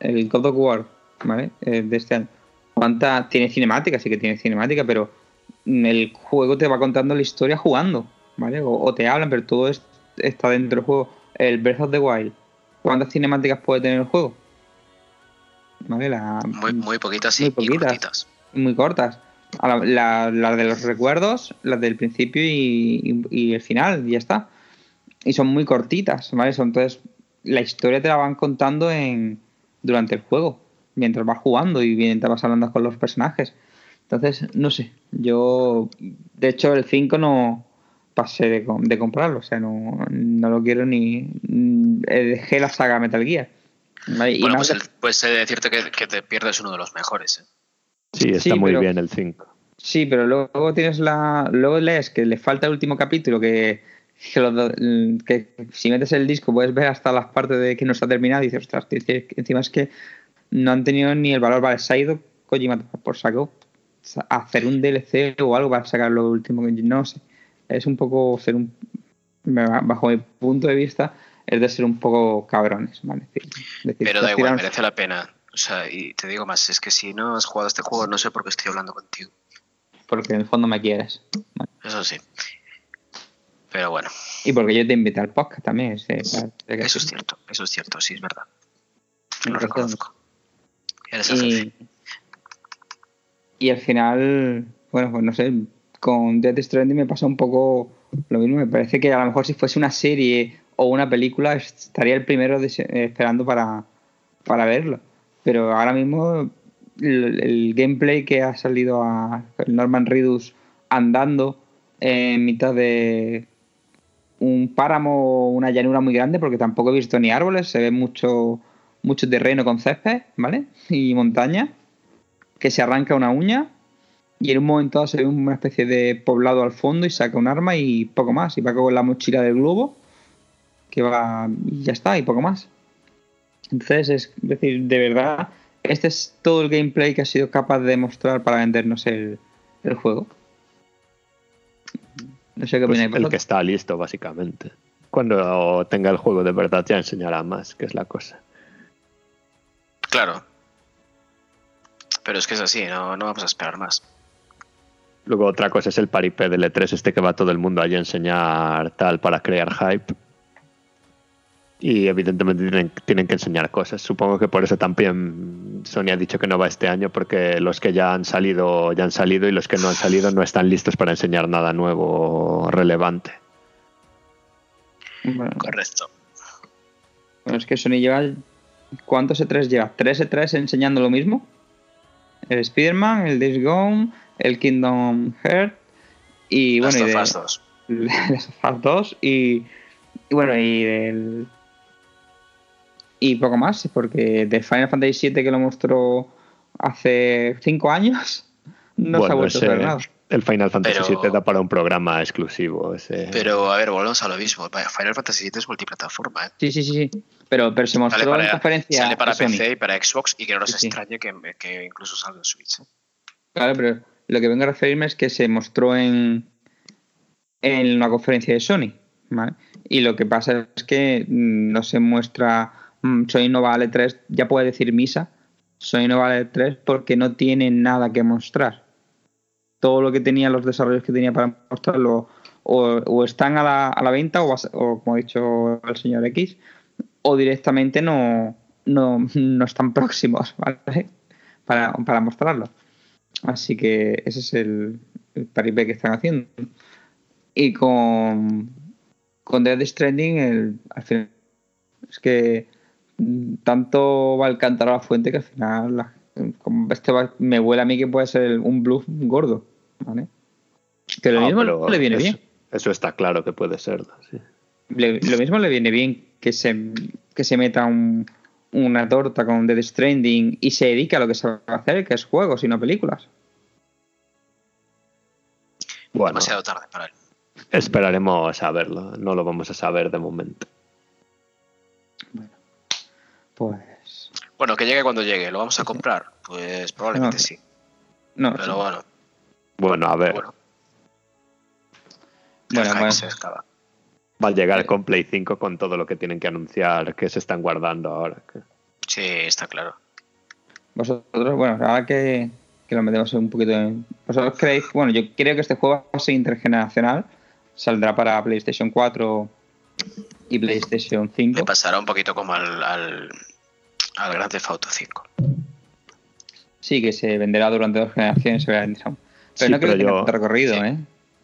el God of War, ¿vale? Eh, de este año. ¿Cuánta tiene cinemática? Sí que tiene cinemática, pero el juego te va contando la historia jugando, ¿vale? O, o te hablan, pero todo es- está dentro del juego. El Breath of the Wild, ¿cuántas cinemáticas puede tener el juego? ¿Vale? La, Muy, muy poquitas y, Muy y poquitas. cortitas. muy cortas. A la- la- Las de los recuerdos, las del principio y, y- y el final, y ya está. Y son muy cortitas, ¿vale? Son, entonces, la historia te la van contando en durante el juego, mientras vas jugando y mientras vas hablando con los personajes. Entonces, no sé, yo, de hecho, el 5 no pasé de, de comprarlo, o sea, no, no lo quiero ni... eh, Dejé la saga Metal Gear. ¿vale? Y Bueno, más pues, de- el- pues de decirte que, que te pierdes uno de los mejores. ¿eh? Sí, está Sí, muy pero- bien el 5. Sí, pero luego tienes la. Luego lees que le falta el último capítulo, que, que, que si metes el disco puedes ver hasta las partes de que no está terminado y dices, ostras, tío, encima es que no han tenido ni el valor. Vale, se ha ido Kojima por saco a hacer un DLC o algo para sacar lo último. que- No sé. Es un poco ser un. Bajo mi punto de vista, es de ser un poco cabrones, ¿vale? Decir, Pero da igual, merece la pena. O sea, y te digo más, es que si no has jugado este juego, no sé por qué estoy hablando contigo. Porque en el fondo me quieres. Eso sí. Pero bueno, Y porque yo te invité al podcast también. sí, eso es cierto, eso es cierto, sí, es verdad. Lo reconozco. Eres el jefe. y, y al final, bueno, pues no sé, con Death Stranding me pasa un poco lo mismo. Me parece que a lo mejor si fuese una serie o una película estaría el primero eh, esperando para, para verlo. Pero ahora mismo el, gameplay que ha salido a Norman Reedus andando en mitad de un páramo una llanura muy grande porque tampoco he visto ni árboles, se ve mucho mucho terreno con césped, ¿vale? Y montaña, que se arranca una uña y en un momento dado se ve una especie de poblado al fondo y saca un arma y poco más. Y va con la mochila del globo, que va y ya está, y poco más. Entonces, es decir, de verdad, este es todo el gameplay que ha sido capaz de mostrar para vendernos el, el juego. No sé qué Pues opináis el que está listo, básicamente. Cuando tenga el juego de verdad ya enseñará más, que es la cosa. Claro. Pero es que es así, no, no vamos a esperar más. Luego otra cosa es el paripé del E3 este que va todo el mundo allí a enseñar tal para crear hype. Y evidentemente tienen, tienen que enseñar cosas. Supongo que por eso también Sony ha dicho que no va este año porque los que ya han salido ya han salido y los que no han salido no están listos para enseñar nada nuevo o relevante. Bueno, Correcto. Bueno, es que Sony lleva. ¿Cuántos E3 lleva? ¿Tres E3 enseñando lo mismo? El Spider-Man, el Days Gone, el Kingdom Hearts y bueno, Last y of de, Us 2. Last of Us 2 y, y bueno, y del. Y poco más, porque de Final Fantasy VII que lo mostró hace cinco años, no se ha vuelto a ese- ver nada. el Final Fantasy Pero- VII da para un programa exclusivo. ese- Pero a ver, volvemos a lo mismo. Final Fantasy VII es multiplataforma. ¿eh? Sí, sí, sí, sí. Pero, pero se mostró Sale en para, conferencia. sale para. PC y para Xbox y que no nos Sí, sí. extrañe que, que incluso salga en Switch. ¿eh? Claro, pero lo que vengo a referirme es que se mostró en, en una conferencia de Sony. ¿vale? Y lo que pasa es que mm, no se muestra. mm, Sony no vale 3, ya puede decir misa. Sony no vale 3 porque no tiene nada que mostrar. Todo lo que tenía, los desarrollos que tenía para mostrarlo, o, están a la, a la venta, o como ha dicho el señor X, o directamente no, no, no están próximos ¿vale? para, para mostrarlo. Así que ese es el, el paripé que están haciendo. Y con, con Death Stranding, el, al final, es que tanto va el cántaro a la fuente que al final la- como este va- me huele a mí que puede ser el- un bluff gordo. ¿vale? Que lo Ah, mismo le viene eso- bien. Eso está claro que puede serlo. sí. Le- lo mismo le viene bien que se, que se meta un- una torta con Death Stranding y se dedique a lo que se va a hacer, que es juegos y no películas. Bueno, Demasiado tarde para él. Esperaremos a verlo, no lo vamos a saber de momento. Pues. Bueno, que llegue cuando llegue. ¿Lo vamos a comprar? Pues probablemente No. sí. No, Pero sí. bueno, Bueno, a ver, bueno. Bueno, bueno. Va a llegar con Play 5 con todo lo que tienen que anunciar, que se están guardando ahora. Sí, está claro. Vosotros, bueno, ahora que, que lo metemos un poquito en. ¿Vosotros creéis? Bueno, yo creo que este juego va a ser intergeneracional. Saldrá para PlayStation 4 y PlayStation 5. Le pasará un poquito como al, al, al Grand Theft Auto 5. Sí, que se venderá durante dos generaciones. Pero Sí, no creo pero que tenga yo- tanto recorrido, sí. ¿eh?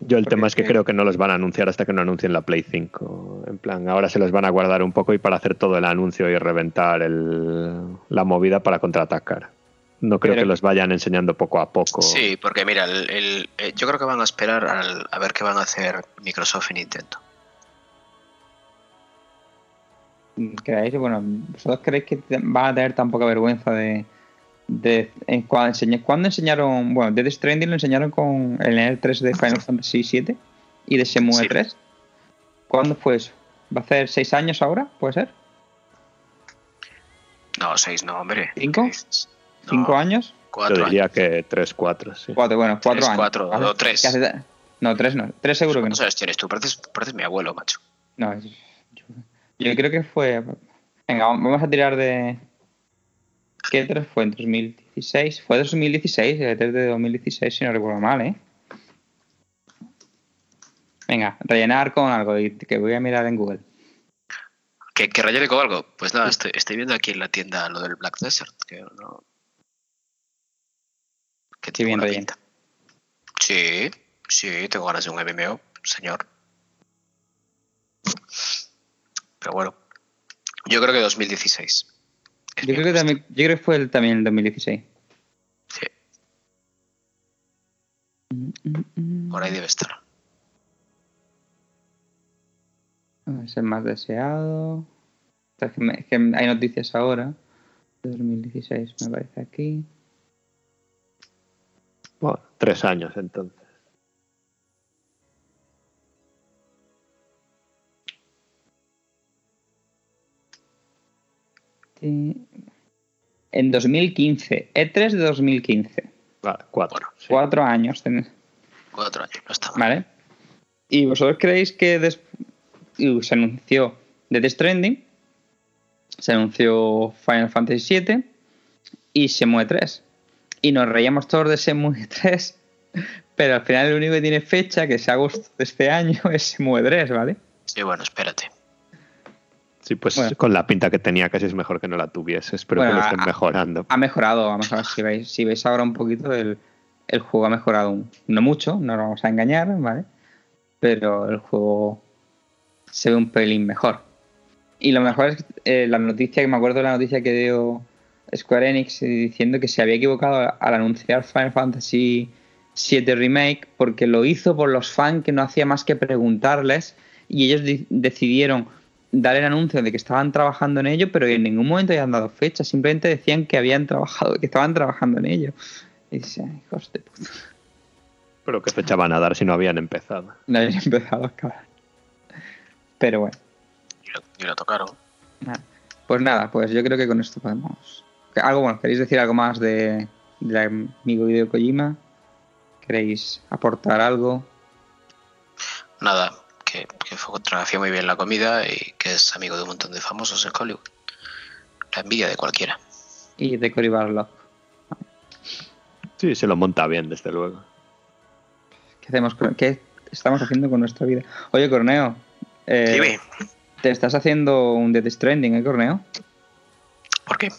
Yo el Porque tema es que creo que no los van a anunciar hasta que no anuncien la Play 5. En plan, ahora se los van a guardar un poco y para hacer todo el anuncio y reventar el- la movida para contraatacar. No creo Pero- que los vayan enseñando poco a poco. Sí, porque mira, el, el- eh, yo creo que van a esperar al- a ver qué van a hacer Microsoft y Nintendo. ¿Creéis? Bueno, ¿vosotros creéis que van a tener tan poca vergüenza de. De en, cuando, enseña- ¿Cuándo enseñaron. Bueno, Death Stranding lo enseñaron con el E 3 de Final Fantasy VII y de Shenmue Sí. 3? ¿Cuándo fue eso? ¿Va a hacer seis años ahora? ¿Puede ser? No, seis no, hombre. ¿Cinco? ¿Cinco años? Cuatro Yo años. diría que 3, 4, sí. Cuatro, bueno, cuatro Tres, años. cuatro, o tres. Hace- no, tres no. Tres seguro que no. ¿Cuántos años tienes tú? Pareces, pareces mi abuelo, macho. No, yo, yo creo que fue. Venga, vamos a tirar de. ¿Qué 3 fue? ¿En 2016? Fue 2016, el 3 de 2016, si no recuerdo mal, ¿eh? Venga, rellenar con algo que voy a mirar en Google. ¿Que, que rellene con algo? Pues nada, estoy, estoy viendo aquí en la tienda lo del Black Desert. Que no. Que Sí, bien pinta. Sí, sí, tengo ganas de un MMO, señor. Pero bueno, yo creo que 2016. Yo creo que también, yo creo que fue el, también el 2016. Sí, por ahí debe estar. Es el más deseado. Es que, me- es que hay noticias ahora. De 2016 me parece aquí. Bueno, tres años entonces. Sí. En 2015. E3 de 2015. Vale, cuatro. Bueno. sí. Cuatro años. ten- Cuatro años, no está mal. ¿Vale? ¿Y vosotros creéis que des- y se anunció Death Stranding? Se anunció Final Fantasy VII y Shenmue 3. Y nos reíamos todos de Shenmue 3, pero al final el único que tiene fecha, que es agosto de este año, es Shenmue 3, ¿vale? Sí, bueno, espérate. Sí, pues Bueno. con la pinta que tenía casi es mejor que no la tuviese. Espero Bueno, que lo estén mejorando. Ha mejorado, vamos a ver si veis, si veis ahora un poquito, el, el juego ha mejorado, no mucho, no nos vamos a engañar, ¿vale? Pero el juego se ve un pelín mejor. Y lo mejor es eh, la noticia, que me acuerdo de la noticia que dio Square Enix diciendo que se había equivocado al anunciar Final Fantasy VII Remake porque lo hizo por los fans que no hacía más que preguntarles y ellos di- decidieron dar el anuncio de que estaban trabajando en ello, pero en ningún momento habían dado fecha, simplemente decían que habían trabajado, que estaban trabajando en ello. Y dice, "Ay, hijos de puta, Pero qué fecha van a dar si no habían empezado. no habían empezado acabar. Pero bueno. Y lo, y lo tocaron. Pues nada, pues yo creo que con esto podemos. Algo bueno, ¿queréis decir algo más de, del amigo Hideo Kojima? ¿Queréis aportar algo? Nada, que, que fotografía muy bien la comida y que es amigo de un montón de famosos en Hollywood. La envidia de cualquiera. Y de Cory Barlog. Sí, se lo monta bien, desde luego. ¿Qué hacemos? con- ¿Qué estamos haciendo con nuestra vida? Oye, Corneo. eh, Dime, te estás haciendo un Death Stranding, ¿eh, Corneo? ¿por qué?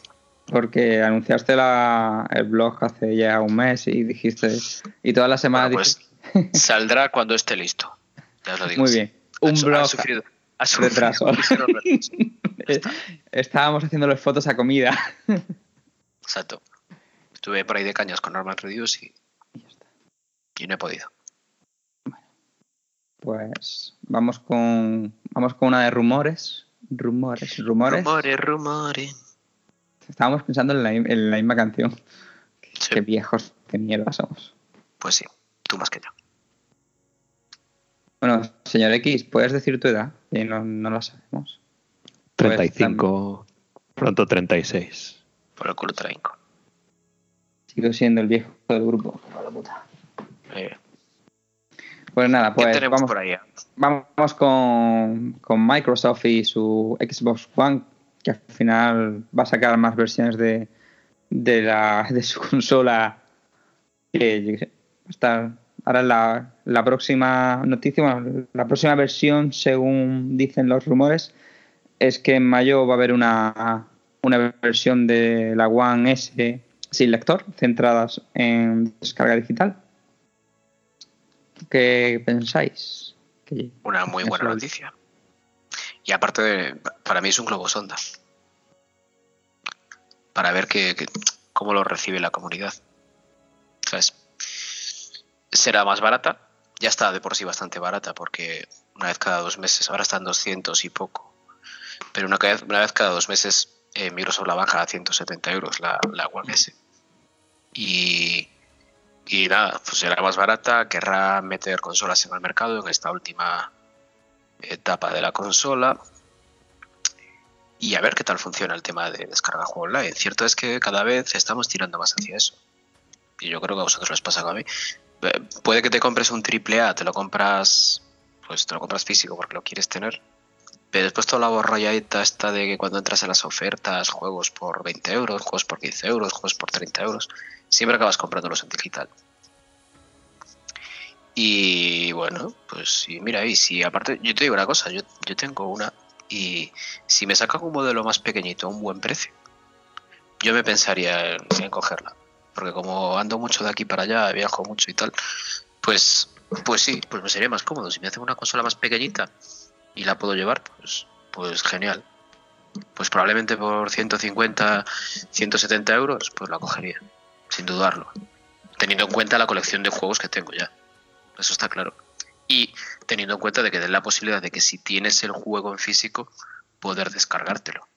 Porque anunciaste la, el blog hace ya un mes y dijiste. Y todas las semanas Bueno, pues saldrá cuando esté listo. Ya os lo dijiste, digo. Muy bien. Ha Un blog. Ha sufrido, ha sufrido retraso. Estábamos haciéndole fotos a comida. Exacto. Estuve por ahí de cañas con Normal Reviews y, Y ya está. y no he podido. Pues vamos con vamos con una de rumores. Rumores, rumores. Rumores, rumores. Estábamos pensando en la, en la misma canción. Sí, Qué viejos, qué mierda somos. pues sí, tú más que yo. Bueno, señor X, ¿puedes decir tu edad? Y no, no la sabemos. Pues 35, pronto 36. Por el culo traigo. Sigo siendo el viejo del grupo. De puta. Eh, Pues nada, ¿Qué pues vamos, por ahí? vamos con, con Microsoft y su Xbox One, que al final va a sacar más versiones de, de, la, de su consola. Que va a estar. Ahora la, la próxima noticia, bueno, la próxima versión, según dicen los rumores, es que en mayo va a haber una, una versión de la One S sin lector, centradas en descarga digital. ¿Qué pensáis? Una muy buena noticia. Y aparte, de, para mí es un globo sonda. Para ver que, que- cómo lo recibe la comunidad. ¿Sabes? Será más barata. Ya está de por sí bastante barata porque una vez cada dos meses, ahora están 200 y poco. Pero una vez, cada dos meses eh, Microsoft la baja a 170 euros la, la One S. Y, y nada, pues será más barata, querrá meter consolas en el mercado en esta última etapa de la consola. Y a ver qué tal funciona el tema de descarga juego online. Cierto es que cada vez estamos tirando más hacia eso. Y yo creo que a vosotros les pasa a mí. Puede que te compres un triple A, te lo compras, pues te lo compras físico porque lo quieres tener. Pero después toda la borrolladita esta de que cuando entras en las ofertas, juegos por 20 euros, juegos por 15 euros, juegos por 30 euros, siempre acabas comprándolos en digital. Y bueno, pues sí, mira, y si aparte, yo te digo una cosa, yo, yo tengo una y si me sacan un modelo más pequeñito a un buen precio, yo me pensaría en, en cogerla. Porque como ando mucho de aquí para allá, viajo mucho y tal, pues, pues sí, pues me sería más cómodo. Si me hacen una consola más pequeñita y la puedo llevar, pues, pues genial. Pues probablemente por 150, 170 euros, pues la cogería, sin dudarlo. Teniendo en cuenta la colección de juegos que tengo ya. Eso está claro. Y teniendo en cuenta de que den la posibilidad de que si tienes el juego en físico, poder descargártelo.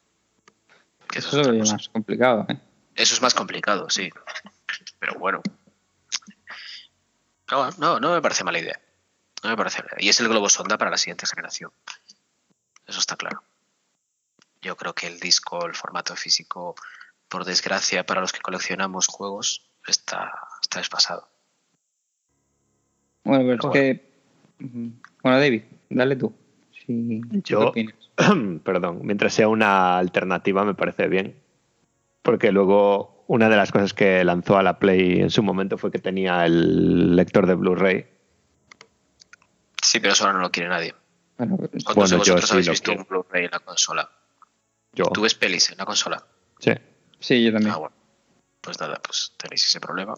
Que eso, Eso es más complicado, ¿eh? Eso es más complicado, sí. Pero bueno. No, no, no me parece mala idea. No me parece mala idea. Y es el globo sonda para la siguiente generación. Eso está claro. Yo creo que el disco, el formato físico, por desgracia, para los que coleccionamos juegos, está, está desfasado. Bueno, pero es que. Bueno, David, dale tú. Si, Yo- ¿Qué opinas? Perdón, mientras sea una alternativa me parece bien. Porque luego una de las cosas que lanzó a la Play en su momento fue que tenía el lector de Blu-ray. Sí, pero eso ahora no lo quiere nadie. Bueno, ¿Cuántos Bueno, de yo vosotros sí habéis lo visto quiero. un Blu-ray en la consola? Yo. ¿Tú ves pelis en la consola? Sí. sí, yo también. Ah, bueno. Pues nada, pues tenéis ese problema.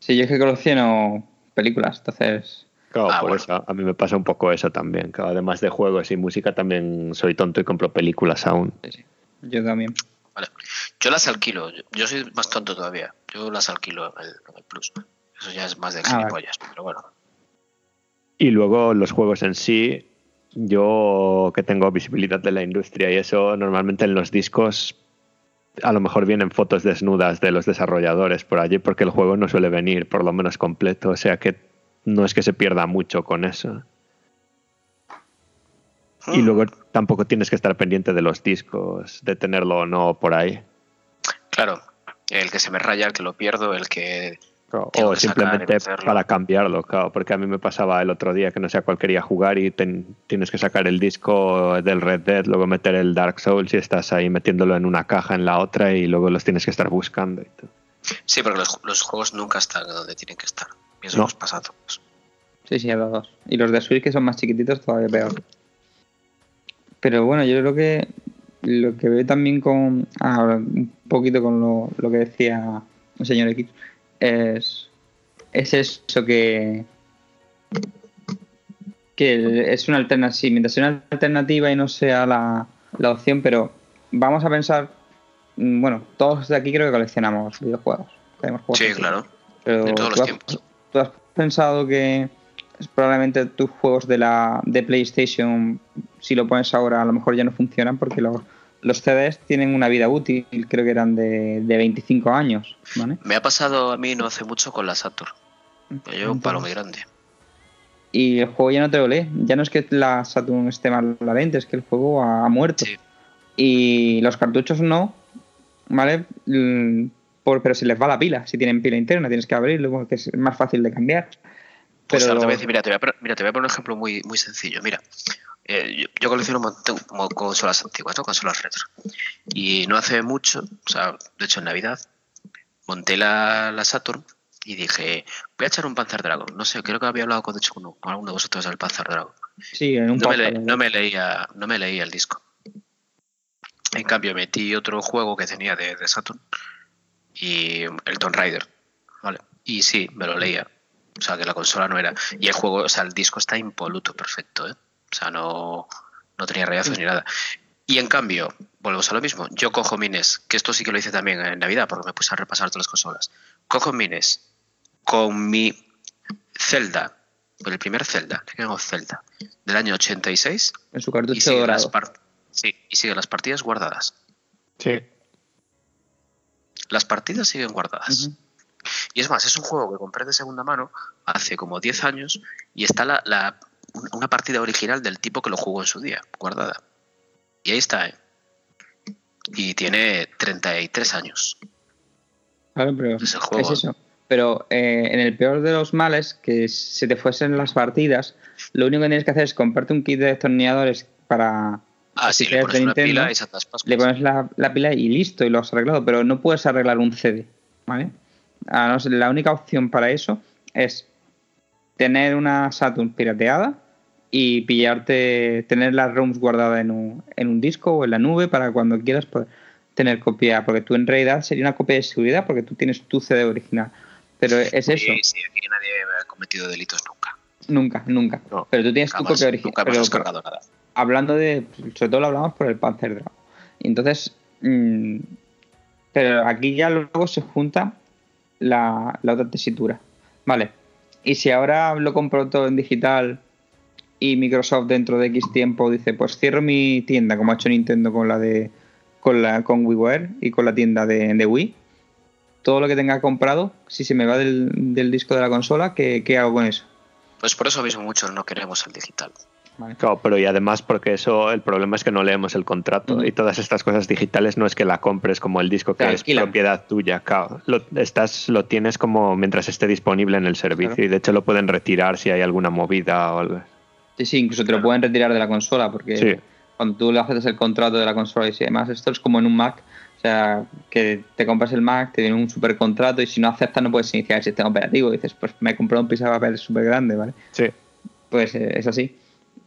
Sí, yo es que colecciono películas, entonces. Claro, Ah, por bueno. eso a mí me pasa un poco eso también. que además de juegos y música también soy tonto y compro películas aún. sí, sí, yo también. Vale. Yo las alquilo. Yo, yo soy más tonto todavía. Yo las alquilo en el, en el Plus. Eso ya es más de Ah, gilipollas. Pero bueno. Y luego los juegos en sí, yo que tengo visibilidad de la industria y eso, normalmente en los discos a lo mejor vienen fotos desnudas de los desarrolladores por allí porque el juego no suele venir por lo menos completo, o sea que no es que se pierda mucho con eso. Y Mm. luego tampoco tienes que estar pendiente de los discos, de tenerlo o no por ahí. Claro. El que se me raya, el que lo pierdo, el que. Tengo O que simplemente para cambiarlo, claro, porque a mí me pasaba el otro día que no sé a cuál quería jugar y ten- tienes que sacar el disco del Red Dead, luego meter el Dark Souls y estás ahí metiéndolo en una caja en la otra y luego los tienes que estar buscando. y todo. Sí, porque los, los juegos nunca están donde tienen que estar. Y eso No. nos pasa a todos. Sí, sí, a los dos. Y los de Switch, que son más chiquititos, todavía peor. Pero bueno, yo creo que lo que veo también con. Ahora, un poquito con lo, lo que decía el señor X, es, es eso que. que es una alternativa. Sí, mientras sea una alternativa y no sea la, la opción, pero vamos a pensar. mm, Bueno, todos de aquí creo que coleccionamos videojuegos. Sí, claro. Pero De todos ¿tú los has- tiempos. ¿Tú has pensado que es probablemente tus juegos de la de PlayStation, si lo pones ahora, a lo mejor ya no funcionan porque los, los CDs tienen una vida útil, creo que eran de, de 25 años, ¿vale? Me ha pasado a mí no hace mucho con la Saturn. Me llevo un palo muy grande. y el juego ya no te lo lee. Ya no es que la Saturn esté mal la lente, es que el juego ha muerto. Sí. Y los cartuchos no, ¿vale? Mm, por- pero se les va la pila. Si tienen pila interna, tienes que abrirlo, porque es más fácil de cambiar. Pues Pero ahora te voy a decir, mira, te voy a, poner- mira, te voy a poner un ejemplo muy, muy sencillo. Mira, eh, yo, yo colecciono un montón como consolas antiguas, ¿no? consolas retro. Y no hace mucho, o sea, de hecho en Navidad, monté la, la Saturn y dije, voy a echar un Panzer Dragon. No sé, creo que había hablado con, de hecho, con, con alguno de vosotros del Panzer Dragon. sí, en un No me, le- no me leía, no me leía el disco. En cambio, metí otro juego que tenía de, de Saturn y el Tomb Raider, ¿vale? Y sí, me lo leía. O sea, que la consola no era. Y el juego, o sea, el disco está impoluto, perfecto, ¿eh? O sea, no, no tenía rayazos ni nada. Y en cambio, volvemos a lo mismo. Yo cojo Mines, que esto sí que lo hice también en Navidad, porque me puse a repasar todas las consolas. Cojo Mines con mi Zelda, con el primer Zelda, Zelda, del año 86, en su y cartucho sigue, las dorado. par- sí, y sigue las partidas guardadas. Sí. Las partidas siguen guardadas. Ujú. Y es más, es un juego que compré de segunda mano hace como 10 años y está la, la- una partida original del tipo que lo jugó en su día, guardada. Y ahí está, ¿eh? Y tiene 33 años. Claro, pero Es el juego. es eso. Pero eh, en el peor de los males, que se te fuesen las partidas, lo único que tienes que hacer es comprarte un kit de destornilladores para Ah, sí, le pones una Nintendo, pila y le pones la, la pila y listo, y lo has arreglado, pero no puedes arreglar un CD, ¿vale? A no ser- la única opción para eso es tener una Saturn pirateada y pillarte, tener las ROMs guardadas en un, en un disco o en la nube para cuando quieras poder tener copia, porque tú en realidad sería una copia de seguridad porque tú tienes tu CD original. Pero es eso, Sí, aquí nadie ha cometido delitos nunca. nunca, nunca. No, pero tú tienes tu copia original. nunca pero- nada. hablando de. Sobre todo lo hablamos por el Panzer Dragon. Entonces. mm, pero aquí ya luego se junta la, la otra tesitura. Vale. Y si ahora lo compro todo en digital y Microsoft dentro de X tiempo dice, pues cierro mi tienda, como ha hecho Nintendo con la de. con la con WiiWare y con la tienda de, de Wii. Todo lo que tenga comprado, si se me va del, del disco de la consola, ¿qué, qué hago con eso? Pues por eso mismo muchos no queremos el digital. Vale. Claro, pero y además porque eso, el problema es que no leemos el contrato y todas estas cosas digitales no es que la compres como el disco que es alquilan. propiedad tuya, claro. Lo, estás, lo tienes como mientras esté disponible en el servicio Claro. y de hecho lo pueden retirar si hay alguna movida o algo. Sí, sí, incluso te lo pueden retirar de la consola porque Sí. cuando tú le haces el contrato de la consola y demás, esto es como en un Mac, o sea, que te compras el Mac, te viene un super contrato y si no aceptas no puedes iniciar el sistema operativo. dices, pues me he comprado un piso de papel súper grande, ¿vale? Sí. Pues eh, es así.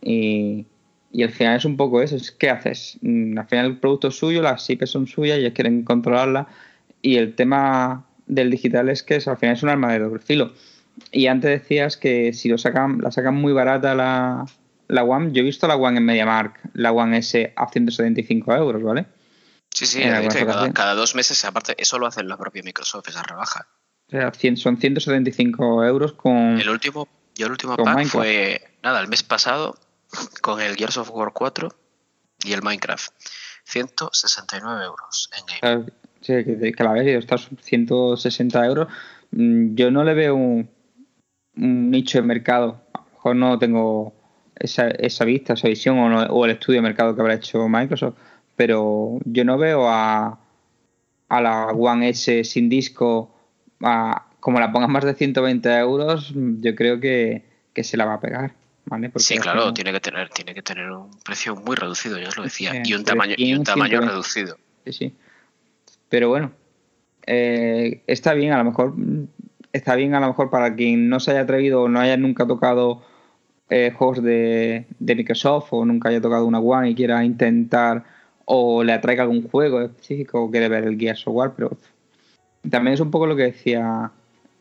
Y, y al final es un poco eso, es ¿qué haces? Mm, Al final el producto es suyo, las IPs son suyas, ellos quieren controlarla y el tema del digital es que es, al final es un arma de doble filo. Y antes decías que si lo sacan, la sacan muy barata la, la One, yo he visto la One en MediaMark, la One S a 175 euros, ¿vale? Sí, sí, hecho, cada, cada dos meses, aparte, eso lo hace la propia Microsoft, esa rebaja. O sea, 100 son 175 euros con... El último, yo el último pack Minecraft. fue, nada, el mes pasado, con el Gears of War 4 y el Minecraft. 169 euros en game. Claro, sí, que, que la ves y estás 160 euros. Mm, Yo no le veo un, un nicho de mercado. A lo mejor no tengo esa, esa vista, esa visión o, no- o el estudio de mercado que habrá hecho Microsoft, pero yo no veo a, a la One S sin disco, a- como la pongas más de 120 euros, yo creo que, que se la va a pegar. ¿Vale? Porque Sí, claro, tiene que tener, tiene que tener un precio muy reducido, ya os lo decía, y un tamaño, y un 100, tamaño 120. reducido. Sí, sí. Pero bueno, eh, está bien, a lo mejor está bien a lo mejor para quien no se haya atrevido o no haya nunca tocado eh, juegos de, de Microsoft o nunca haya tocado una One y quiera intentar o le atraiga algún juego específico o quiere ver el Gears of War, pero también es un poco lo que decía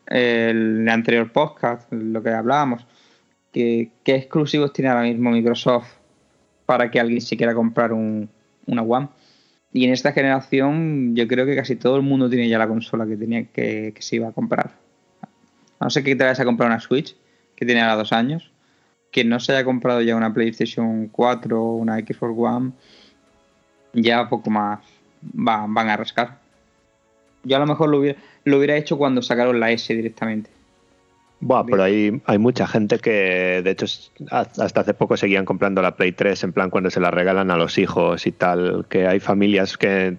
el anterior podcast, lo que hablábamos, qué exclusivos tiene ahora mismo Microsoft para que alguien se quiera comprar un, una One. Y en esta generación yo creo que casi todo el mundo tiene ya la consola que tenía que, que se iba a comprar. A no ser que te vayas a comprar una Switch, que tiene ahora dos años. Que no se haya comprado ya una PlayStation 4 o una Xbox One, ya poco más va- van a rascar. Yo a lo mejor lo hubiera, lo hubiera hecho cuando sacaron la S directamente. Buah, pero hay, hay mucha gente que, de hecho, hasta hace poco seguían comprando la Play 3 en plan cuando se la regalan a los hijos y tal, que hay familias que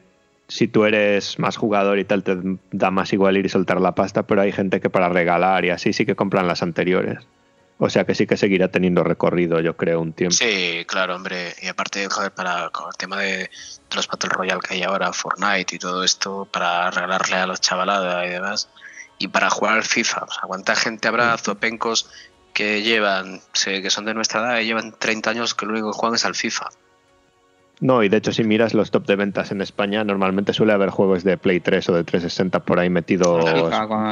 si tú eres más jugador y tal te da más igual ir y soltar la pasta, pero hay gente que para regalar y así sí que compran las anteriores. O sea que sí que seguirá teniendo recorrido, yo creo, un tiempo. Sí, claro, hombre. Y aparte, joder, para con el tema de, de los Battle Royale que hay ahora, Fortnite y todo esto, para regalarle a los chavaladas y demás, y para jugar al FIFA. O sea, ¿cuánta gente habrá, zopencos, que llevan, sé, que son de nuestra edad y llevan 30 años que lo único que juegan es al FIFA? No, y de hecho si miras los top de ventas en España, normalmente suele haber juegos de Play 3 o de 360 por ahí metidos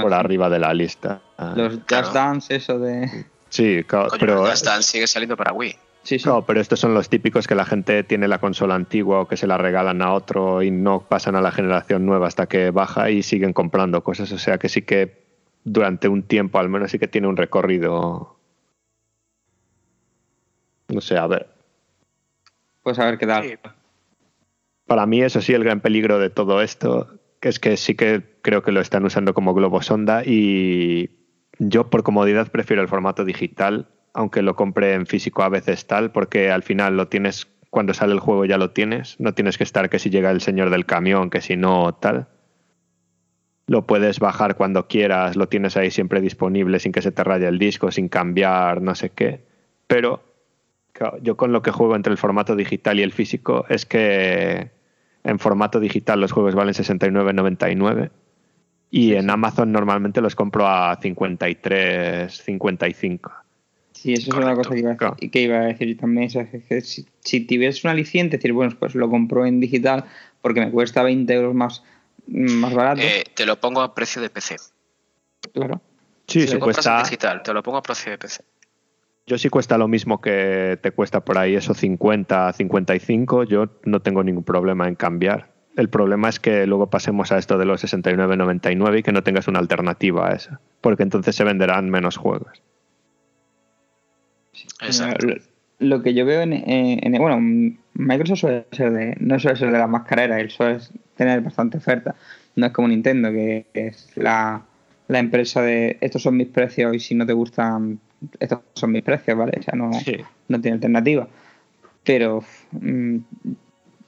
por arriba de la lista. Los Just claro. Dance, eso de. Sí, claro, Coño, pero ya están, sigue saliendo para Wii. Sí, sí. No, pero estos son los típicos que la gente tiene la consola antigua o que se la regalan a otro y no pasan a la generación nueva hasta que baja y siguen comprando cosas. O sea que sí que durante un tiempo al menos sí que tiene un recorrido. No sé, a ver. Pues a ver qué tal. Sí. Para mí eso sí el gran peligro de todo esto que es que sí que creo que lo están usando como globo sonda y yo por comodidad prefiero el formato digital, aunque lo compre en físico a veces tal, porque al final lo tienes cuando sale el juego ya lo tienes, no tienes que estar que si llega el señor del camión, que si no tal. Lo puedes bajar cuando quieras, lo tienes ahí siempre disponible sin que se te raye el disco, sin cambiar, no sé qué. Pero yo con lo que juego entre el formato digital y el físico es que en formato digital los juegos valen 69,99 y en Amazon normalmente los compro a 53, 55. Sí, eso es una cosa que iba, a Claro. decir, que iba a decir yo también. sea, que- si, si tuvieras un aliciente, decir, bueno, pues lo compro en digital porque me cuesta 20 euros más, más barato. Eh, te lo pongo a precio de PC. claro. Sí, Si sí lo compras en cuesta, digital, te lo pongo a precio de PC. yo sí cuesta lo mismo que te cuesta por ahí, eso 50, 55, yo no tengo ningún problema en cambiar. El problema es que luego pasemos a esto de los 69,99 y que no tengas una alternativa a esa, porque entonces se venderán menos juegos. Exacto. Lo, lo que yo veo en, en- en- Bueno, Microsoft suele ser de. No suele ser de la más carrera, él suele tener bastante oferta. No es como Nintendo, que es la, la empresa de estos son mis precios y si no te gustan, estos son mis precios, ¿vale? O sea, no, no tiene alternativa. Pero mm,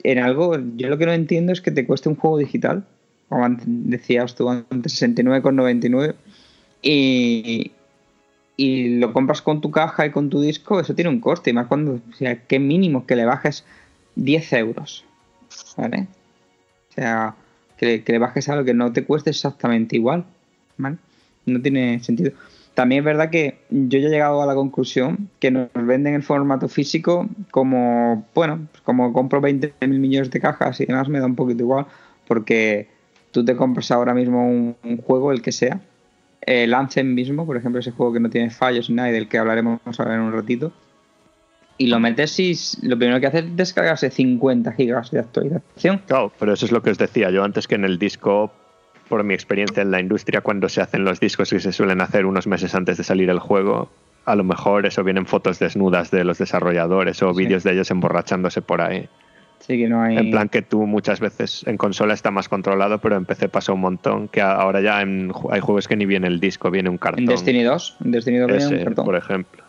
en algo, yo lo que no entiendo es que te cueste un juego digital, como antes decías tú antes, 69,99 y, y lo compras con tu caja y con tu disco, eso tiene un coste, y más cuando, o sea, qué mínimo que le bajes 10 euros, ¿vale? O sea, que le, bajes algo que no te cueste exactamente igual, ¿vale? No tiene sentido. También es verdad que yo ya he llegado a la conclusión que nos venden el formato físico como, bueno, pues como compro 20 mil millones de cajas y demás, me da un poquito igual, porque tú te compras ahora mismo un juego, el que sea, el Anthem mismo, por ejemplo, ese juego que no tiene fallos ni nada y del que hablaremos ahora en un ratito, y lo metes y lo primero que hace es descargarse 50 gigas de actualización. Claro, pero eso es lo que os decía yo antes que en el disco, por mi experiencia en la industria, cuando se hacen los discos que se suelen hacer unos meses antes de salir el juego, a lo mejor eso vienen fotos desnudas de los desarrolladores o Sí. vídeos de ellos emborrachándose por ahí. Así que no hay... En plan que tú muchas veces en consola está más controlado, pero en PC pasa un montón, que ahora ya en hay juegos que ni viene el disco, viene un cartón. en Destiny 2, en Destiny 2 viene un cartón. por ejemplo.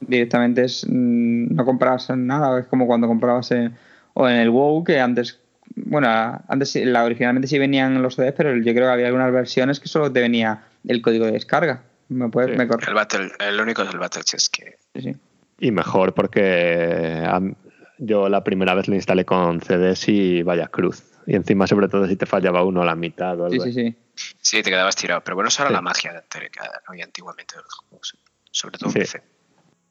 directamente es mm, no compras nada, es como cuando comprabas en, o en el WoW que antes, bueno, antes sí- la, originalmente sí venían los CDs, pero yo creo que había algunas versiones que solo te venía el código de descarga. Me puedes Sí. me El, Battle, el único es el Battle Chess que sí, sí. Y mejor porque yo la primera vez lo instalé con CDs y vaya cruz. Y encima, sobre todo, si te fallaba uno a la mitad o algo Sí, sí, sí. sí te quedabas tirado. Pero bueno, eso era Sí. la magia de que había antiguamente de los juegos. Sobre todo en Sí. PC.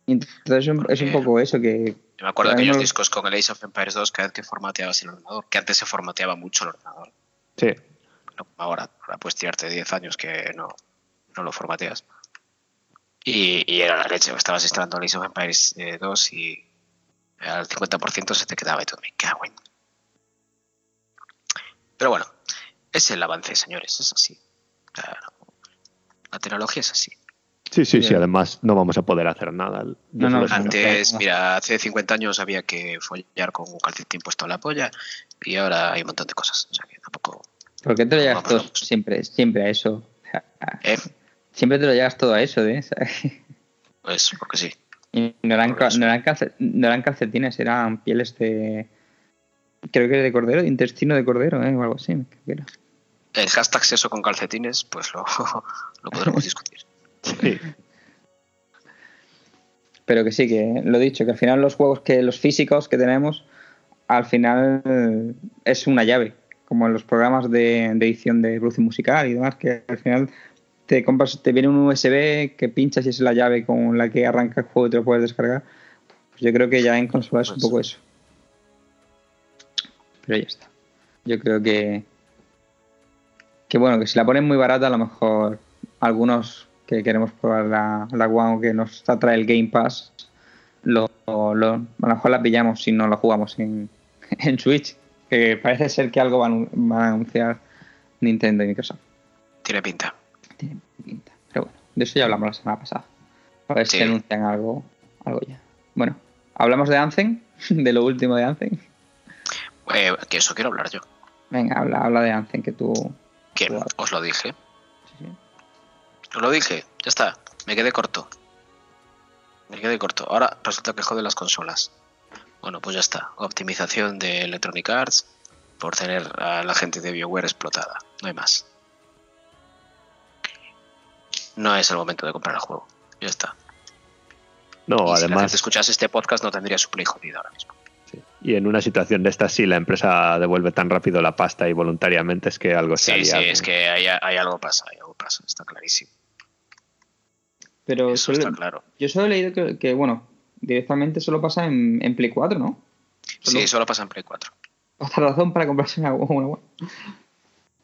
Entonces es un, es un Porque- poco eso que Yo me acuerdo de aquellos no- discos con el Age of Empires 2 cada vez que formateabas el ordenador, que antes se formateaba mucho el ordenador. Sí. No ahora, ahora puedes tirarte 10 años que no, no lo formateas. Y, y era la leche, estabas instalando el Age of Empires eh, 2 y al 50% se te quedaba y todo, me cago en. Pero bueno, es el avance, señores, es así. La tecnología es así. Sí, sí, sí. Además, no vamos a poder hacer nada. No, no, Antes, no. mira, hace 50 años había que follar con un calcetín puesto en la polla y ahora hay un montón de cosas. O sea que tampoco. ¿Por qué te lo llegas vamos. siempre, siempre a eso? ¿Eh? Siempre te lo llevas todo a eso, ¿eh? Pues porque sí. Y no eran, no, eran no eran calcetines, eran pieles de. Creo que de cordero, de intestino de cordero, ¿eh? O algo así. creo que era. El hashtag sexo con calcetines, pues lo, lo podremos discutir. Sí. Pero que sí, que lo dicho, que al final los juegos que los físicos que tenemos, al final es una llave, como en los programas de, de edición de producción musical y demás, que al final te compras, te viene un USB que pinchas y es la llave con la que arranca el juego y te lo puedes descargar. Pues yo creo que ya en consola es un Pues- poco eso. Pero ya está. Yo creo que que bueno, que si la ponen muy barata, a lo mejor algunos que queremos probar la, la One o que nos atrae el Game Pass, lo, lo- a lo mejor la pillamos si no la jugamos en, en Switch. Que parece ser que algo van, van a anunciar Nintendo y Microsoft. Tiene pinta. Pinta. Pero bueno, de eso ya hablamos la semana pasada. A ver si anuncian algo, algo ya. Bueno, hablamos de Anthem, de lo último de Anthem. Eh, que eso quiero hablar yo. Venga, habla, habla de Anthem, que tú. Que os lo dije. sí, sí. Os lo dije. Ya está. Me quedé corto. Me quedé corto. Ahora resulta que jode las consolas. Bueno, pues ya está. Optimización de Electronic Arts por tener a la gente de BioWare explotada. No hay más. No es el momento de comprar el juego. Ya está. No, y si la además, gente escuchase este podcast no tendría su play jodido ahora mismo. sí. y en una situación de estas, si la empresa devuelve tan rápido la pasta y voluntariamente es que algo se Sí, sí, es que hay, hay algo pasa, hay algo pasa, está clarísimo. Pero Eso solo- está claro. yo solo he leído que, que, bueno, directamente solo pasa en, en Play 4, ¿no? Solo- Sí, solo pasa en Play 4. Otra razón para comprarse una, una.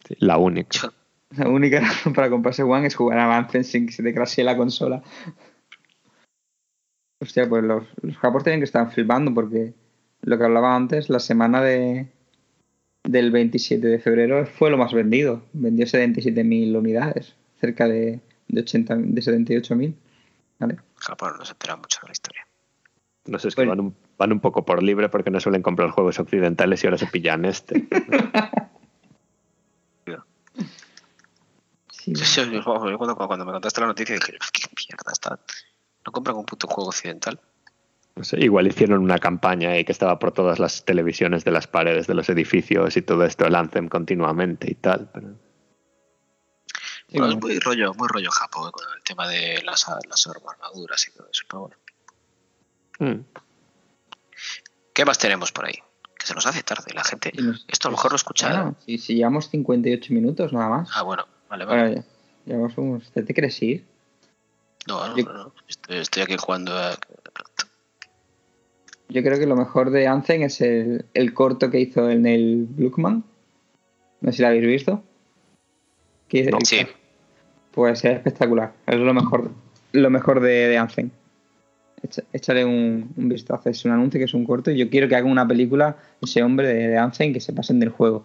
Sí, La única. Yo- La única razón para comprarse One es jugar a Anthem sin que se te crashee la consola. Hostia, pues los, los japos tienen que estar flipando porque lo que hablaba antes, la semana de del 27 de febrero fue lo más vendido. Vendió 77.000 unidades, cerca de, de, 80, de 78.000. ¿Vale? Japón no se entera mucho de la historia. No sé, es que Bueno. van un, van un poco por libre porque no suelen comprar juegos occidentales y ahora se pillan este. Sí, Yo, yo- yo cuando, cuando me contaste la noticia dije, ¿qué mierda está? ¿No compran un puto juego occidental? No sé, igual hicieron una campaña y que estaba por todas las televisiones de las paredes de los edificios y todo esto, el Anthem continuamente y tal. Pero... Bueno, es muy rollo, muy rollo Japón con el tema de las, las armaduras y todo eso. Pero bueno. Mm. ¿Qué más tenemos por ahí? Que se nos hace tarde la gente. Esto a lo mejor lo escucha. Bueno, si, si llevamos 58 minutos nada más. Ah, bueno, vale, vale. Bueno, ya, llevamos unos- ¿Te, te quieres ir? No, no, yo- no, no. Estoy, estoy aquí jugando a... Yo creo que lo mejor de Anthem es el, el corto que hizo en el Blookman. No sé si lo habéis visto. Que- el- Sí. Pues es espectacular. Es lo mejor, lo mejor de, de. Echa- Échale un, un vistazo. Es un anuncio que es un corto. Y yo quiero que haga una película ese hombre de, de Anthem que se pasen del juego.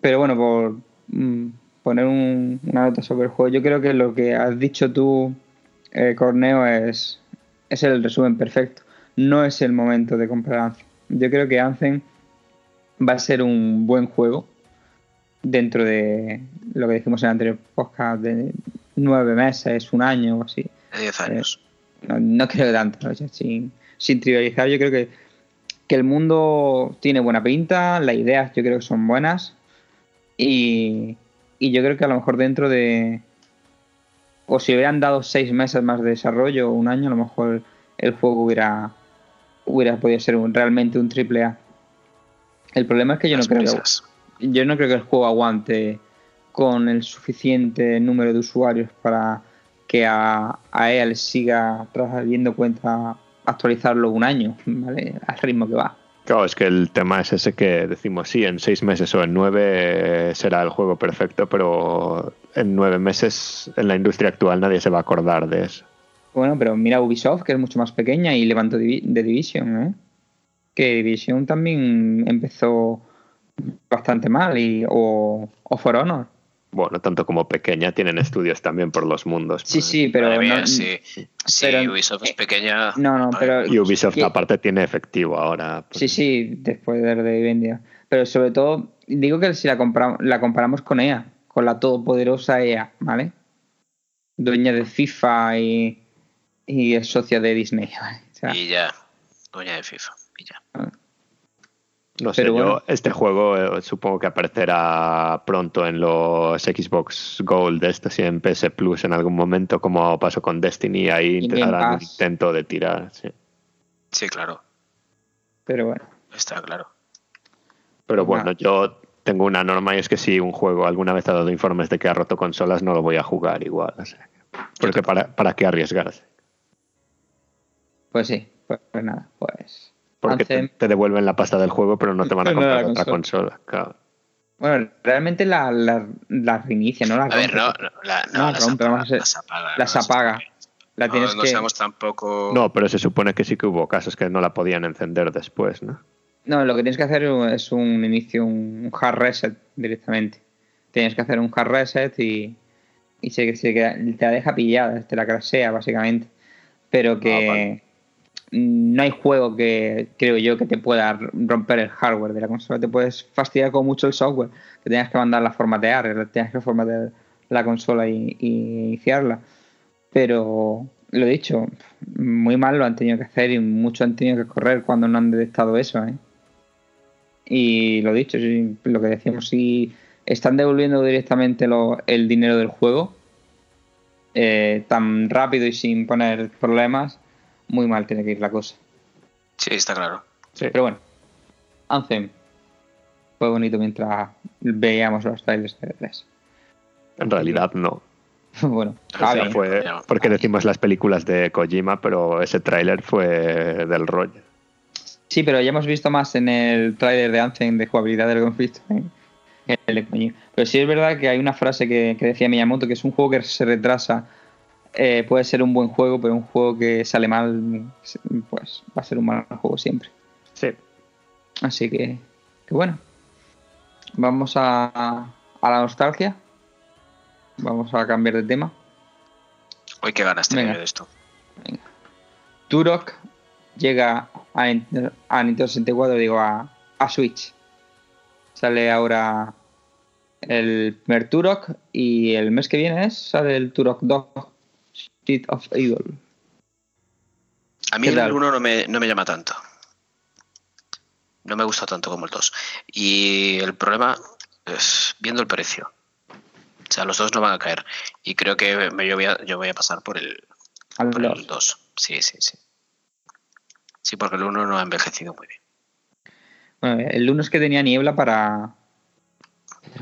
Pero bueno, por mm, poner un- una nota sobre el juego, yo creo que lo que has dicho tú, eh, Corneo, es, es el resumen perfecto. No es el momento de comprar Anthem. Yo creo que Anthem va a ser un buen juego dentro de lo que dijimos en el anterior podcast de nueve meses, un año o así. De 10 años. No, no creo tanto, o sea, sin, sin trivializar, yo creo que, que el mundo tiene buena pinta, las ideas yo creo que son buenas y, y yo creo que a lo mejor dentro de... O si hubieran dado seis meses más de desarrollo o un año, a lo mejor el juego hubiera, hubiera podido ser un- realmente un triple A. El problema es que yo no creo que, yo no creo que el juego aguante con el suficiente número de usuarios para que a, a EA le siga trayendo cuenta actualizarlo un año, ¿vale? Al ritmo que va. Claro, es que el tema es ese que decimos, sí, en seis meses o en nueve eh, será el juego perfecto, pero en nueve meses en la industria actual nadie se va a acordar de eso. Bueno, pero mira Ubisoft, que es mucho más pequeña y levantó de Division, ¿eh? Que Division también empezó bastante mal, y, o, o For Honor. Bueno, tanto como pequeña, tienen estudios también por los mundos. Sí, pues. sí, pero mía, no, sí, sí, pero- Ubisoft es pequeña. no, no, pero Y Ubisoft aparte tiene efectivo ahora. pues. Sí, sí, después de de Vivendia. Pero sobre todo, digo que si la, compara- la comparamos con EA, con la todopoderosa EA, ¿vale? dueña de FIFA y, y es socia de Disney. ¿vale? O sea, Y ya, dueña de FIFA. No sé, Pero yo bueno. este juego eh, supongo que aparecerá pronto en los Xbox Gold, estos y en PS Plus en algún momento, como pasó con Destiny, ahí harán un intento de tirar. sí. Sí, claro. pero bueno. Está claro. Pero Pues bueno, yo tengo una norma y es que si un juego alguna vez ha dado informes de que ha roto consolas, no lo voy a jugar igual. o sea que- porque para, para qué arriesgarse. Pues sí, pues, pues nada, pues. Porque te, Anthem- te devuelven la pasta del juego, pero no te van a No, no, la comprar otra consola. consola. claro. Bueno, realmente la, la, la reinicia, no la A ver, no, no, la, no, No, las, rompe, apaga, vamos a ser- las apaga. las no apaga. La No, tienes no que. seamos tampoco. No, pero se supone que sí que hubo casos que no la podían encender después, ¿no? No, lo que tienes que hacer es un inicio, un hard reset directamente. Tienes que hacer un hard reset y, y se, se queda- te la deja pillada, te la crasea básicamente. Pero que Ah, vale. No hay juego que creo yo que te pueda romper el hardware de la consola. Te puedes fastidiar con mucho el software, que tengas que mandarla a formatear, tengas que formatear la consola y, iniciarla. Pero lo dicho, muy mal lo han tenido que hacer y mucho han tenido que correr cuando no han detectado eso. ¿eh? Y lo dicho, lo que decíamos, si están devolviendo directamente el dinero del juego eh, tan rápido y sin poner problemas, muy mal tiene que ir la cosa. Sí, está claro. Sí. Pero bueno, Anthem fue bonito mientras veíamos los trailers de 3 En realidad no. bueno, O sea, fue porque decimos las películas de Kojima, pero ese tráiler fue del rollo. Sí, pero ya hemos visto más en el trailer de Anthem de jugabilidad de lo que hemos visto en en el de Kojima. Pero sí es verdad que hay una frase que, que decía Miyamoto, que es un juego que se retrasa. Eh, puede ser un buen juego, pero un juego que sale mal, pues va a ser un mal juego siempre. Sí. Así que, que bueno. Vamos a, a la nostalgia. Vamos a cambiar de tema. Hoy qué ganas Venga. yo de esto. Turok llega a, a Nintendo 64, digo, a, a Switch. Sale ahora el primer Turok y el mes que viene es, sale el Turok 2 Street of Evil. A mí ¿Qué el tal? 1 no me, no me llama tanto. No me gusta tanto como el 2. Y el problema es viendo el precio. O sea, los dos no van a caer. Y creo que me- yo, voy a, yo voy a pasar por el, Al por el 2. 2. Sí, sí, sí. Sí, porque el 1 no ha envejecido muy bien. Bueno, el 1 es que tenía niebla para.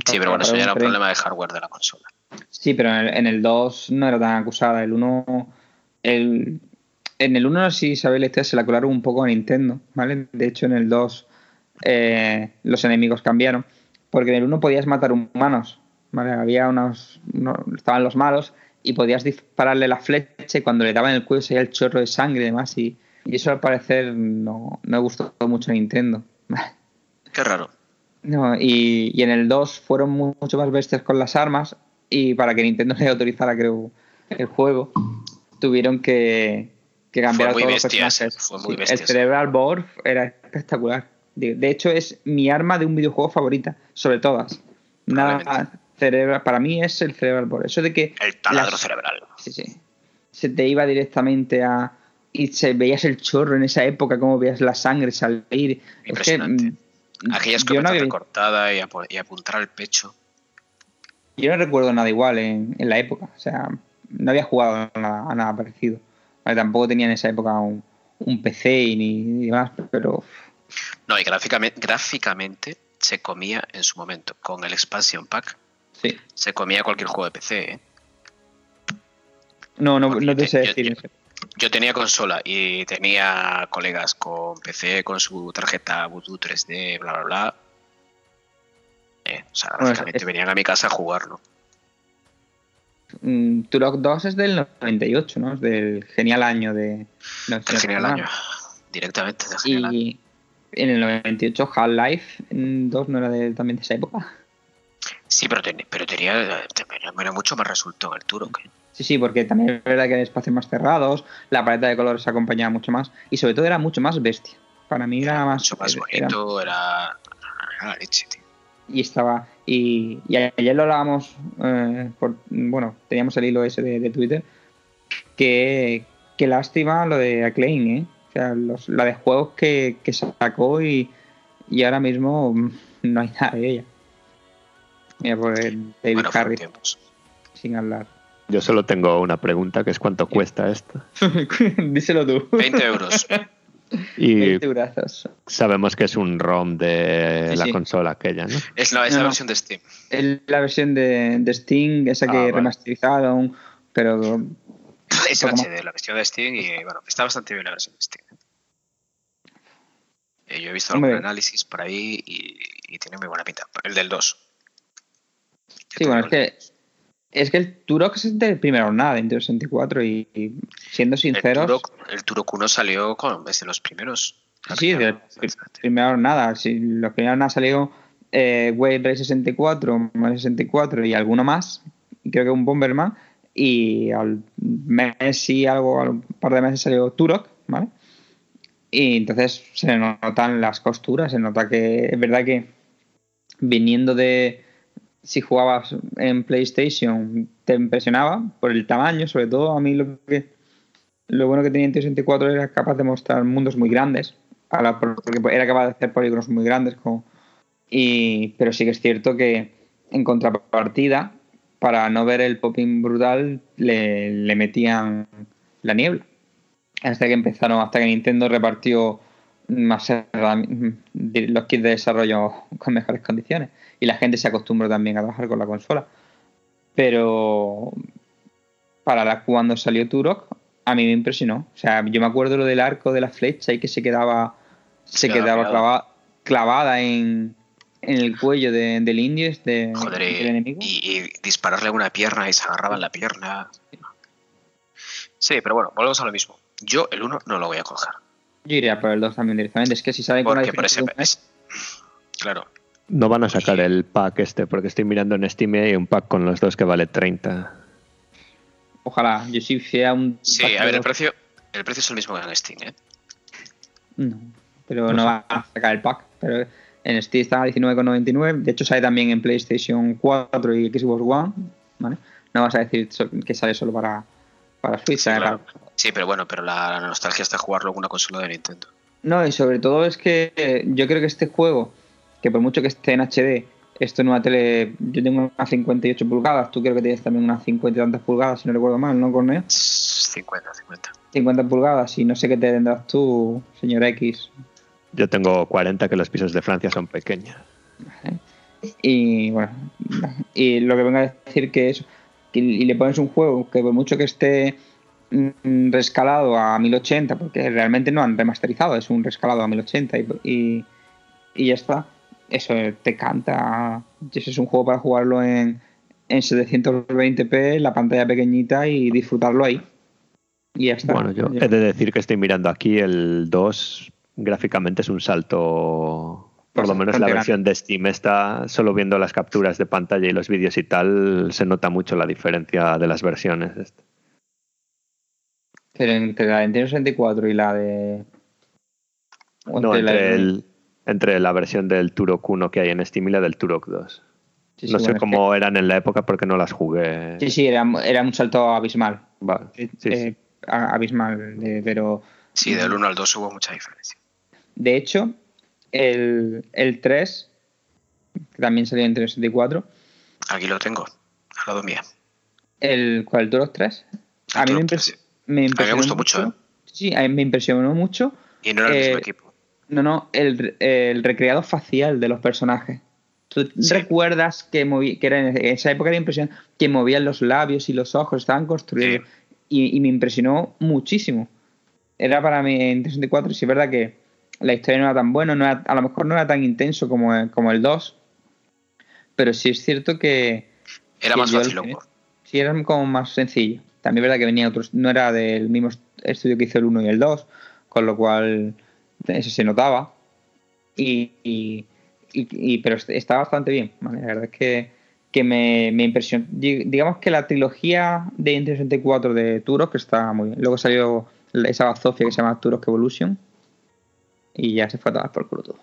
Sí, pero bueno, eso ya era un problema de hardware de la consola. Sí, pero en el, en el 2 no era tan acusada. El 1. El, en el 1, no sé si sabéis la historia, se la colaron un poco a Nintendo, ¿vale? De hecho, en el 2 eh, los enemigos cambiaron. Porque en el 1 podías matar humanos, ¿vale? Había unos, uno- Estaban los malos y podías dispararle la flecha y cuando le daban el cuello salía el chorro de sangre y demás. Y, y eso al parecer no, no gustó mucho a Nintendo. Qué raro. No, y, y en el 2 fueron mu- mucho más bestias con las armas y para que Nintendo le autorizara, creo, el juego, tuvieron que, que cambiar a muy todos los bestias, personajes. fue muy Sí. El Cerebral Bore era espectacular. De, hecho, es mi arma de un videojuego favorita, sobre todas. Nada, Probablemente. cerebral, para mí es el Cerebral Bore. Eso de que El taladro Las- cerebral. sí, sí, se te iba directamente a... Y se veías el chorro en esa época, como veías la sangre salir. Es que, Impresionante. mm, Aquella yo escopeta no había- recortada y, y apuntar al pecho. Yo no recuerdo nada igual en, en la época. O sea, no había jugado a nada, a nada parecido. Vale, tampoco tenía en esa época un, un PC y ni, ni demás, pero No, y gráficamente, gráficamente se comía en su momento. Con el expansion pack sí. se comía cualquier juego de PC. ¿eh? No, no, Porque no te te- sé decir yo- eso. Yo tenía consola y tenía colegas con PC, con su tarjeta Voodoo 3D, bla, bla, bla. Eh, o sea, Bueno, gráficamente es- venían a mi casa a jugarlo. Mm, Turok 2 es del 98, ¿no? Es del genial año de... no, Del genial año. Directamente del genial año. Y en el 98 Half-Life 2 no era de- también de esa época. Sí, pero, ten- pero tenía, tenía- era mucho más resultado el Turok. ¿eh? Sí, sí, porque también es verdad que hay espacios más cerrados, la paleta de colores acompañaba mucho más y sobre todo era mucho más bestia. Para mí era, más... mucho más era- bonito, era, era la leche, tío. Y estaba. Y, y ayer lo hablábamos, eh, por, bueno, teníamos el hilo ese de, de Twitter, que, que lástima lo de Acclaim, ¿eh? O sea, los, la de juegos que, que sacó y, y ahora mismo mm, no hay nada de ella. Mira, por el David Bueno, Harris, tiempos. sin hablar. Yo solo tengo una pregunta, que es cuánto cuesta esto. Díselo tú. 20 euros. Y 20 eurazos. sabemos que es un ROM de Sí, la sí. consola aquella, ¿no? Es la, es No, la no. versión de Steam. Es la versión de, de Steam, esa que Ah, vale. remasterizaron, pero Es. HD, la versión de Steam, y bueno, está bastante bien la versión de Steam. Eh, yo he visto Hombre. algún análisis por ahí y, y tiene muy buena pinta. El del 2. Sí, bueno, es que, es que el Turok es del primero nada de Nintendo 64 y, y siendo El sinceros, Turok, el Turok 1 salió con, desde los primeros. sí, del primero nada. Si los primeros nada salió eh, Wave Race 64, Mario 64 y alguno más, creo que un Bomberman, y al mes y algo, al par de meses salió Turok, ¿vale? Y entonces se notan las costuras, se nota que es verdad que viniendo de si jugabas en PlayStation te impresionaba por el tamaño, sobre todo a mí lo que lo bueno que tenía en 64 era capaz de mostrar mundos muy grandes, porque era capaz de hacer polígonos muy grandes, como- y, pero sí que es cierto que en contrapartida, para no ver el popping brutal, le, le metían la niebla. Hasta que empezaron, hasta que Nintendo repartió más los kits de desarrollo con mejores condiciones y la gente se acostumbró también a trabajar con la consola. Pero para la, cuando salió Turok, a mí me impresionó. O sea, yo me acuerdo lo del arco de la flecha y que se quedaba se quedaba clava- clavada en, en el cuello de- del indio, de, Joder, del enemigo. y, y dispararle una pierna y se agarraba en la pierna. Sí, pero bueno, volvemos a lo mismo. Yo el 1 no lo voy a coger. Yo iría por el 2 también directamente. Es que si con la Porque por ese mes, Claro. No van a sacar el pack este, porque estoy mirando en Steam y hay un pack con los dos que vale 30. ojalá. Yo si hiciera un. Sí, pack a ver, el precio, el precio es el mismo que en Steam, ¿eh? No, pero No no, sé. va a sacar el pack. Pero en Steam está a 19,99. De hecho, sale también en PlayStation 4 y Xbox One. ¿vale? No vas a decir que sale solo para, para Switch. Sí, sale claro. para- Sí, pero bueno, pero la, la nostalgia está jugarlo en una consola de Nintendo. No, y sobre todo es que yo creo que este juego, que por mucho que esté en HD, esto en una tele. Yo tengo unas 58 pulgadas, tú creo que tienes también unas 50 y tantas pulgadas, si no recuerdo mal, ¿no, Corneo? 50, 50. 50 pulgadas, y no sé qué te tendrás tú, señor X. Yo tengo 40 que los pisos de Francia son pequeños. Y bueno, y lo que venga a decir que eso, que, y le pones un juego que por mucho que esté mm, rescalado a 1080, porque realmente no han remasterizado, es un rescalado a 1080 y, y, y ya está. Eso te canta. Ese es un juego para jugarlo en, en 720p, la pantalla pequeñita y disfrutarlo ahí. Y ya está. Bueno, yo he de decir que estoy mirando aquí el 2, gráficamente es un salto, por lo menos la versión de Steam está, solo viendo las capturas de pantalla y los vídeos y tal, se nota mucho la diferencia de las versiones. Pero entre la de Nintendo 64 y la de. o No, la entre, de- el- entre la versión del Turok 1 que hay en Steam y la del Turok 2. Sí, sí, no sé bueno, es cómo eran en la época porque no las jugué. que- Sí, sí, era, era un salto abismal. Va, sí, sí. Eh, a- abismal, de- pero Sí, del 1 al 2 hubo mucha diferencia. de hecho, el, el 3, que también salió en Nintendo 64, Aquí lo tengo, al lado mía. el, ¿cuál? ¿El Turok 3? A El mí me, Turok 3, impres- me impresionó gustó mucho, ¿eh? Sí, a mí me impresionó mucho. Y no era el mismo Eh, equipo. No, no, el, el recreado facial de los personajes. ¿Tú Sí. recuerdas que, moví, que era en esa época era impresión que movían los labios y los ojos, estaban construidos? Y, y me impresionó muchísimo. Era para mí en 64, sí es verdad que la historia no era tan buena, no era- a lo mejor no era tan intenso como, el- como el 2, pero sí es cierto que Era que más fácil, sí era como más sencillo. También es verdad que venía otros, no era del mismo est- estudio que hizo el 1 y el 2, con lo cual eso se notaba. Y, pero est- está bastante bien. La verdad es que, que me, me impresionó. Di- Digamos que la trilogía de Nintendo 64 de Turok que está muy bien. Luego salió esa bazofia que se llama Turok Evolution y ya se fue a tomar por culo todo.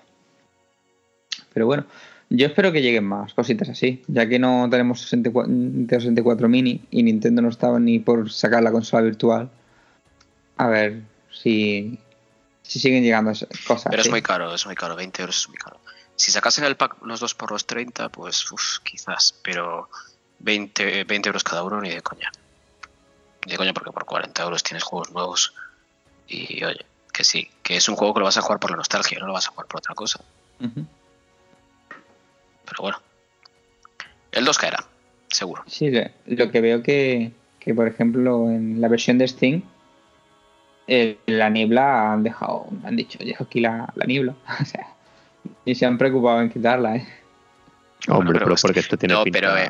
Pero bueno, Yo espero que lleguen más cositas así, ya que no tenemos 64, Nintendo 64 mini y Nintendo no estaba ni por sacar la consola virtual. A ver si, si siguen llegando cosas. Pero es muy caro, es muy caro, 20 euros es muy caro. Si sacasen el pack los dos por los 30, pues uf, quizás, pero 20, 20 euros cada uno ni de coña. Ni de coña porque por 40 euros tienes juegos nuevos y oye, que sí, que es un juego que lo vas a jugar por la nostalgia, no lo vas a jugar por otra cosa. Pero bueno, el 2 caerá, seguro. Sí, lo- lo que veo que, que, por ejemplo, en la versión de Steam, eh, la niebla han dejado, han dicho, dejo aquí la, la niebla. O sea, y se han preocupado en quitarla, ¿eh? Hombre, pero porque esto tiene no, pinta... pero, eh,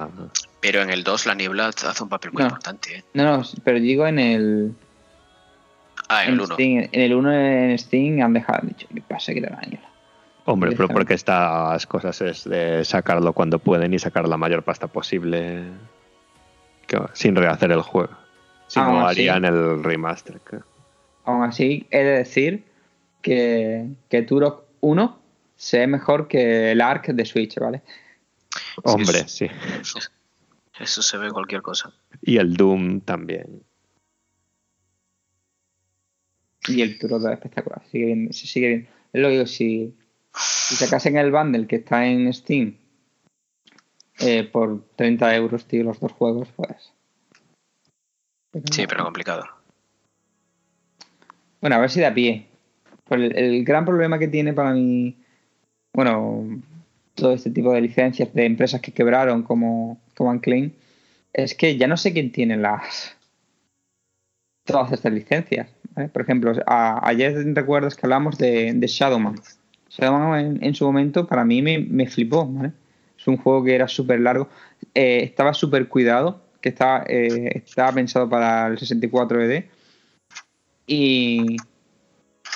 Pero en el 2 la niebla hace un papel muy No. importante. ¿eh? No, no, pero digo en el, Ah, en en el 1. Steam, en el 1 en Steam han dejado, han dicho, que pasa quitar la niebla. Hombre, pero porque estas cosas es de sacarlo cuando pueden y sacar la mayor pasta posible que- sin rehacer el juego. Si Aún no, harían el remaster. que- Aún así, he de decir que, que Turok 1 se ve mejor que el Ark de Switch, ¿vale? Hombre, sí. sí. Eso se ve cualquier cosa. Y el Doom también. Y el Turok es espectacular, sigue bien, se sigue bien. Es lo que digo, si, si sacasen el bundle que está en Steam eh, por 30 euros, tío, los dos juegos, pues... Sí, pero complicado. Bueno, a ver si da pie. Pues el, gran problema que tiene para mí, bueno, todo este tipo de licencias de empresas que quebraron como, como Unclean, es que ya no sé quién tiene las todas estas licencias. Por ejemplo, a- ayer recuerdas que hablamos de, de Shadowman. Shadowman en, en su momento para mí me, me flipó. ¿vale? Es un juego que era súper largo, eh, estaba súper cuidado, que estaba, eh, estaba pensado para el 64 ED y,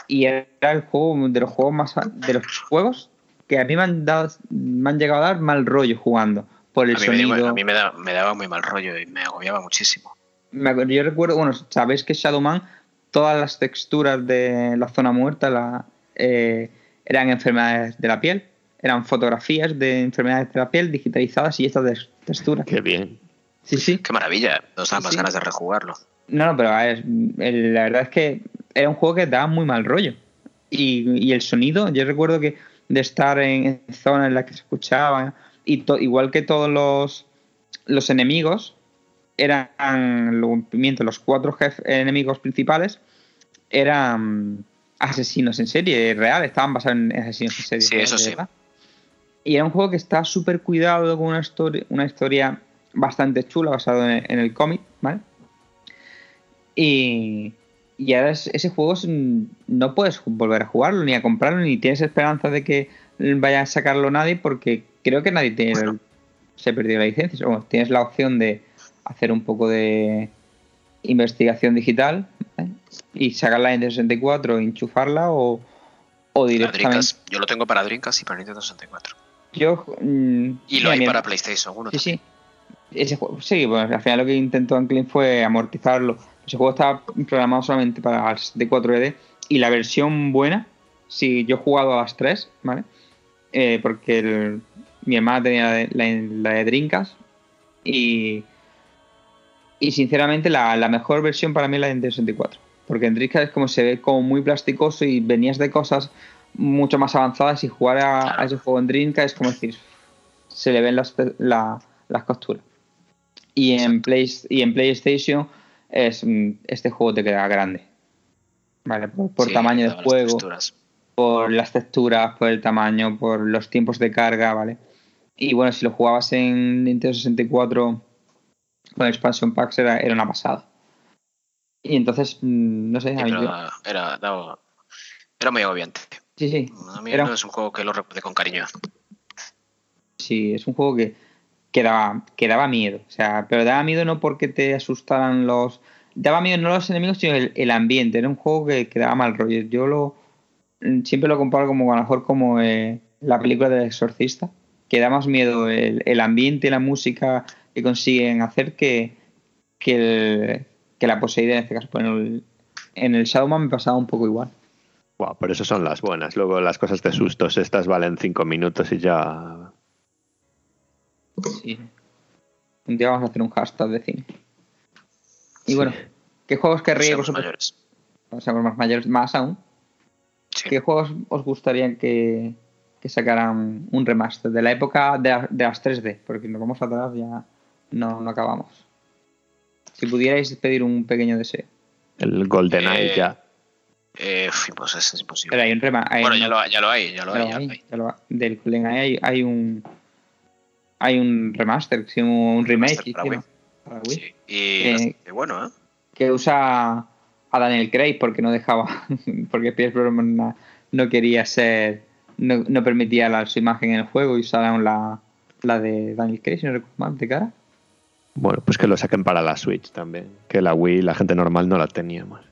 y era el juego de los juegos más de los juegos que a mí me han dado me han llegado a dar mal rollo jugando por el A mí, me, sonido a mí me, da- me daba muy mal rollo y me agobiaba muchísimo. Me yo recuerdo bueno sabéis que Shadowman todas las texturas de la zona muerta la, eh, eran enfermedades de la piel eran fotografías de enfermedades de la piel digitalizadas y estas texturas Qué bien. sí sí Qué maravilla, nos da Sí, más sí. ganas de rejugarlo. No, no, pero a ver, el- la verdad es que era un juego que daba muy mal rollo. Y, y el sonido, yo recuerdo que de estar en, en zonas en las que se escuchaba, y to- igual que todos los, los enemigos, eran mientras los cuatro jef- enemigos principales eran asesinos en serie, real, estaban basados en asesinos en serie. Sí, eso sí. verdad. Y era un juego que está súper cuidado, con una historia, una historia bastante chula, basado en, en el cómic, ¿vale? Y, y ahora es- ese juego es no puedes volver a jugarlo, ni a comprarlo, ni tienes esperanza de que vaya a sacarlo nadie, porque creo que nadie tiene el- se perdió la licencia. Bueno, tienes la opción de hacer un poco de investigación digital ¿vale? y sacarla en 64, enchufarla o, o directamente. Yo lo tengo para Dreamcast y para Nintendo 64. Yo, mm, Y lo hay para PlayStation 1 Sí, también. sí. Ese juego, sí, bueno, al final lo que intentó Anclin fue amortizarlo. Ese juego estaba programado solamente para el 64ED y la versión buena, si yo he jugado a las tres, ¿vale? Eh, porque el- mi hermana tenía la de, la, de Dreamcast y, y sinceramente la, la mejor versión para mí es la de Nintendo 64. Porque en Dreamcast es como se ve como muy plasticoso y venías de cosas mucho más avanzadas y jugar a, a ese juego en Dreamcast es como decir, se le ven las, la- las costuras. Y en, Play, y en PlayStation es, mm, este juego te queda grande. ¿Vale? Por, por Sí, tamaño de las juego, por las texturas, por el tamaño, por los tiempos de carga, ¿vale? Y bueno, si lo jugabas en Nintendo 64 con expansion packs era, era una pasada. Y entonces, mm, no sé, Sí, a mí pero yo- era, daba- era muy agobiante. sí, sí, A mí Era- no es un juego que lo recuerde con cariño. sí, es un juego que, que, daba, miedo. O sea, pero daba miedo no porque te asustaran los. Daba miedo no los enemigos, sino el, ambiente. Era un juego que, que daba mal rollo. Yo lo siempre lo comparo como a lo mejor como eh, la película del exorcista, que da más miedo el, el ambiente la música que consiguen hacer que, que, el- que la poseída en este caso. Pero en el, en el Shadowman me pasaba un poco igual. Buah, por eso son las buenas. Luego las cosas de sustos, estas valen cinco minutos y ya Sí. Un día vamos a hacer un hashtag de cine. Y Sí. bueno, ¿qué juegos querríais Seamos vosotros? mayores. O seamos más mayores, más aún. Sí. ¿Qué juegos os gustaría que, que sacaran un remaster de la época de, la- de las 3D? Porque nos vamos atrás ya no, no acabamos. Si pudierais pedir un pequeño deseo. El GoldenEye Eh, ya. Eh, uf, pues es imposible. Pero hay un remaster. bueno, ya lo, ya lo hay, ya lo ya hay. ya hay, lo hay. ya lo hay. Del GoldenEye hay, hay un hay un remaster, sí, un remake Remaster para para Wii, Sí. Y Eh, bueno, ¿eh? que usa a Daniel Craig porque no dejaba porque Pierce Brosnan no, no quería ser no, no permitía la, su imagen en el juego y usaron la, la de Daniel Craig si no recuerdo mal de cara Bueno, pues que lo saquen para la Switch también. Que la Wii la gente normal no la tenía más.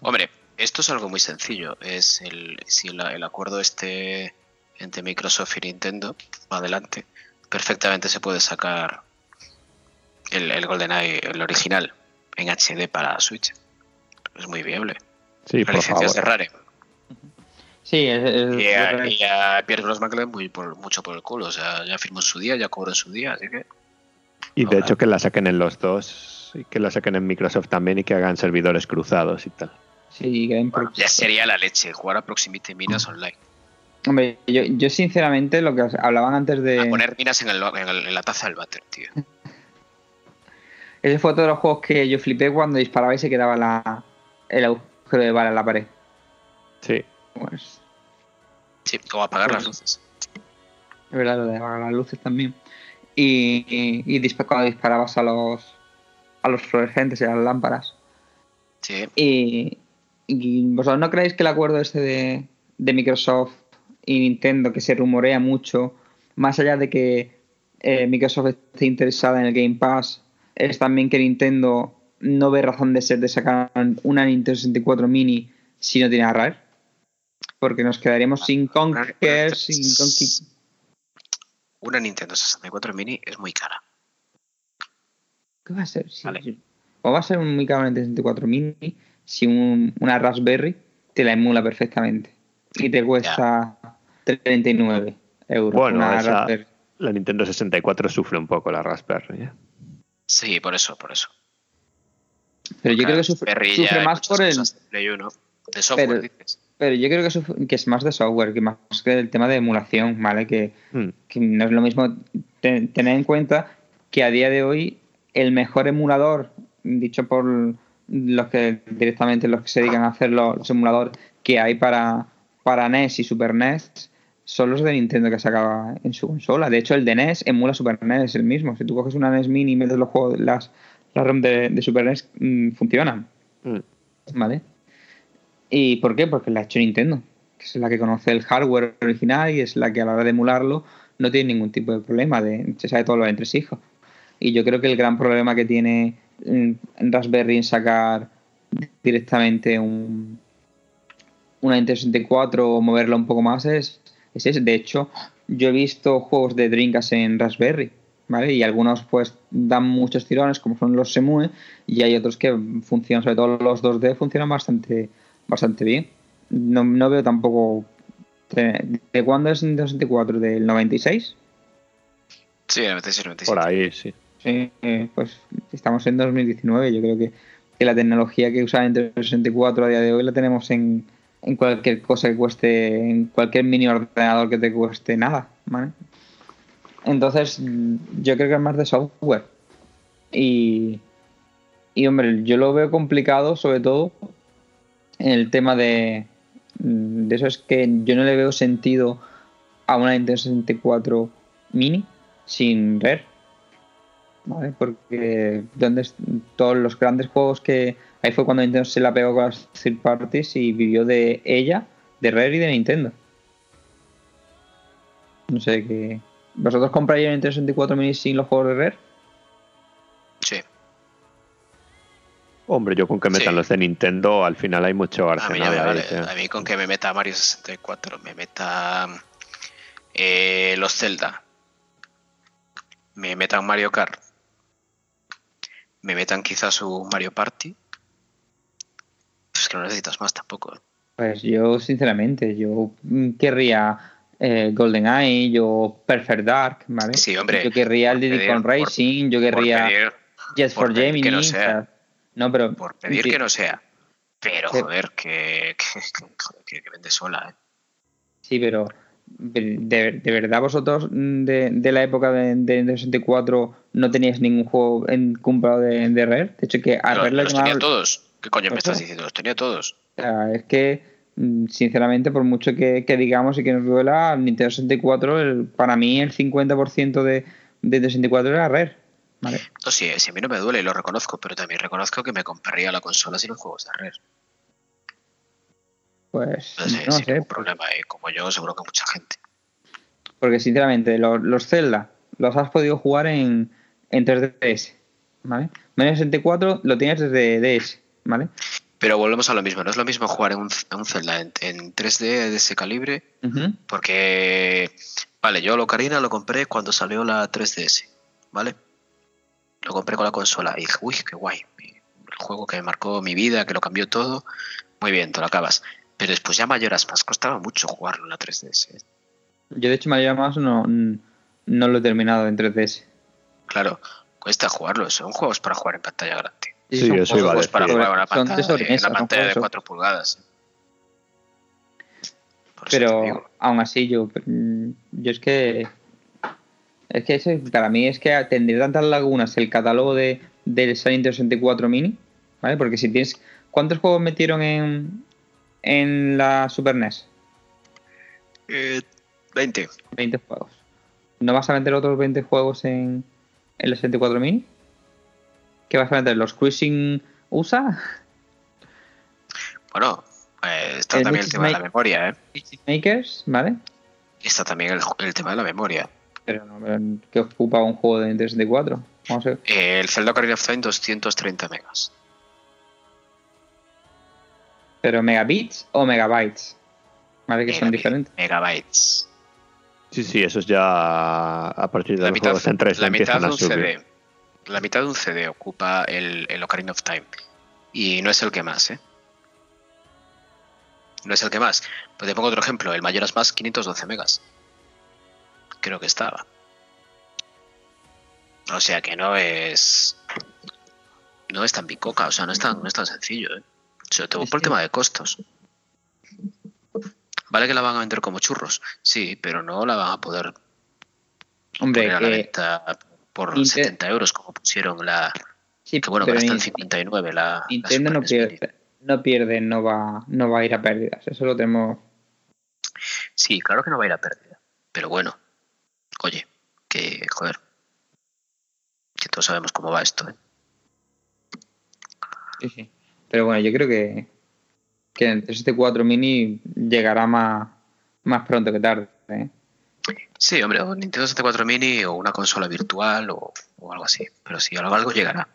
Hombre, esto es algo muy sencillo. Es el, si el, el acuerdo este entre Microsoft y Nintendo va adelante, perfectamente se puede sacar el, el GoldenEye, el original, en HD para Switch. Es muy viable. Sí, La por licencia es de favor. Rare. sí es, es- Y a, y a Pierre Brosnan le muy por, mucho por el culo. O sea, ya firmó en su día, ya cobró en su día, así que. Y de hecho que la saquen en los dos, y que la saquen en Microsoft también y que hagan servidores cruzados y tal. sí, que Bueno, ya sería la leche jugar a Proximity Minas online. Hombre yo, yo sinceramente lo que hablaban antes A de poner minas en, el- en el- en la taza del váter, tío. ese fue otro de los juegos que yo flipé cuando disparaba y se quedaba la, el agujero de bala en la pared Sí. pues Sí, o apagar las luces. Es verdad, lo de apagar las luces también. Y, y, y dispa- cuando disparabas a los a los fluorescentes y a las lámparas. Sí, Y, y vosotros no creéis que el acuerdo este de, de Microsoft y Nintendo, que se rumorea mucho, más allá de que eh, Microsoft esté interesada en el Game Pass, es también que Nintendo no ve razón de ser de sacar una Nintendo 64 mini si no tiene a Rare? Porque nos quedaríamos sin Conker, sin Conky. una Nintendo 64 Mini es muy cara. ¿Qué va a ser? Si- Vale. O va a ser un muy caro en el 64 mini si un- una Raspberry te la emula perfectamente y te cuesta 39 euros. Bueno, una esa-. La Nintendo 64 sufre un poco la Raspberry. ¿eh? Sí, por eso, por eso. Pero yo creo que sufre, más por el. cosas de Play 1, de software, Pero- dices. Pero yo creo que, sufre- que es más de software, que más que el tema de emulación, ¿vale? Que, Mm. que no es lo mismo te- tener en cuenta que a día de hoy el mejor emulador, dicho por los que directamente los que se dedican a hacer los, los emuladores que hay para, para NES y Super NES, son los de Nintendo que sacaba en su consola. De hecho, el de NES emula Super NES el mismo. Si tú coges una NES Mini y metes los juegos, las, las ROM de, de Super NES, mm, funcionan. Mm. ¿Vale? ¿Y por qué? Porque la ha hecho Nintendo, que es la que conoce el hardware original y es la que a la hora de emularlo no tiene ningún tipo de problema, de, se sabe todos los entresijos. Y yo creo que el gran problema que tiene mm, Raspberry en sacar directamente un, una Nintendo 64 o moverla un poco más es, es ese. De hecho, yo he visto juegos de Dreamcast en Raspberry, ¿vale? Y algunos pues dan muchos tirones, como son los Semue, y hay otros que funcionan, sobre todo los 2D, funcionan bastante, bastante bien. No, no veo tampoco... ¿De cuándo es Nintendo 64? ¿Del 96? Sí, 96, 97. Por ahí, sí. Sí, eh, pues estamos en 2019. Yo creo que, que la tecnología que usa Nintendo 64 a día de hoy la tenemos en, en cualquier cosa que cueste, en cualquier mini ordenador que te cueste nada, ¿vale? Entonces, yo creo que es más de software. Y, y hombre, yo lo veo complicado, sobre todo en el tema de, de eso es que yo no le veo sentido a una Nintendo 64 mini sin Rare. ¿Vale? Porque donde todos los grandes juegos que ahí fue cuando Nintendo se la pegó con las third parties y vivió de ella, de Rare y de Nintendo. No sé qué. ¿Vosotros compraríais una Nintendo 64 mini sin los juegos de Rare? Sí. Hombre, yo con que metan Sí. los de Nintendo, al final hay mucho A mí, arsenal vale. tío. A mí con que me meta Mario 64, me meta eh, los Zelda, me metan Mario Kart, me metan quizás un Mario Party. Que no necesitas más tampoco. Pues yo, sinceramente, yo mm, querría eh, GoldenEye, yo Perfect Dark, ¿vale? Sí, hombre, Yo querría el Diddy por- Racing, yo querría Yes for Gemini. que no o sea. no, pero. por pedir que no sea. Pero, Sí. joder, que, que, vende sola, ¿eh? Sí, pero. ¿De, de verdad vosotros mm, de, de la época de, de, de 64 no teníais ningún juego en, comprado de, Rare? De hecho, que a Los, Rare le los tenía llamaban- todos. ¿Qué coño me estás diciendo? Los tenía todos. Es que, mm, sinceramente, por mucho que, que digamos y que nos duela, Nintendo 64, el- para mí el 50% de, de 64 era Rare. ¿vale? No, sí, sí, a mí no me duele y lo reconozco, pero también reconozco que me compraría la consola sin los juegos de Rare. Pues No sé, no sin sé, ningún problema. Y como yo, seguro que mucha gente. porque sinceramente los, los Zelda los has podido jugar en, en 3DS, ¿vale? Mario 64 lo tienes desde DS, ¿vale? Pero volvemos a lo mismo. No es lo mismo jugar en un, en un Zelda en, en 3D de ese calibre, porque. Vale, yo lo Ocarina lo compré cuando salió la 3DS, ¿vale? Lo compré con la consola y dije, uy, qué guay. El juego que marcó mi vida, que lo cambió todo. Muy bien, te lo acabas. Pero después ya mayoras más, costaba mucho jugarlo en la 3DS. ¿eh? Yo de hecho Mario más no, no lo he terminado en 3DS. Claro, cuesta jugarlo. Son juegos para jugar en pantalla grande. Sí, son eso iba a Juegos para decir. jugar en una Son de pantalla, en sobremesa, una son pantalla de juegos 4 pulgadas. Por Pero aún así yo, mm, yo es que es que ese- para mí es que tendría tantas lagunas el catálogo de del Nintendo 64 Mini, ¿vale? Porque si tienes ¿cuántos juegos metieron en en la Super NES? Eh, 20. 20 juegos. ¿No vas a meter otros 20 juegos en en la 64 Mini? ¿Qué vas a meter? ¿Los Cruising USA? Bueno, eh, está El también el tema de la memoria, ¿eh? Makers, ¿vale? Está también el, el tema de la memoria. Pero no, pero ¿qué ocupa un juego de Nintendo 64? Vamos a ver. Eh, el Zelda Ocarina of Time 230 megas. ¿Pero megabits o megabytes? ¿Vale? Que son diferentes. Megabytes. Sí, sí, esos ya a partir de La los mitad, juegos en 3 la mitad empiezan de a un subir. CD. La mitad de un CD ocupa el, el Ocarina of Time. Y no es el que más, ¿eh? No es el que más. Pues te pongo otro ejemplo. El Majora's Mask 512 megas. Creo que estaba. O sea que no es... No es tan bicoca, o sea, no es tan, no es tan sencillo, ¿eh? Sobre todo por el tema de costos. Vale que la van a vender como churros, sí, pero no la van a poder Hombre, poner a la que, venta por Inte- 70 euros como pusieron la... sí, Que bueno, que pero está en Nin- 59 la... la Nintendo Super no pierde, no pierde, no va, no va a ir a pérdidas. Eso lo tenemos. Sí, claro que no va a ir a pérdida. Pero bueno, oye, que joder. Que todos sabemos cómo va esto, ¿eh? Sí, sí. Pero bueno, yo creo que, que el 64 Mini llegará más, más pronto que tarde. ¿eh? Sí, hombre, o Nintendo 64 Mini o una consola virtual o, o algo así. Pero sí, algo, algo llegará.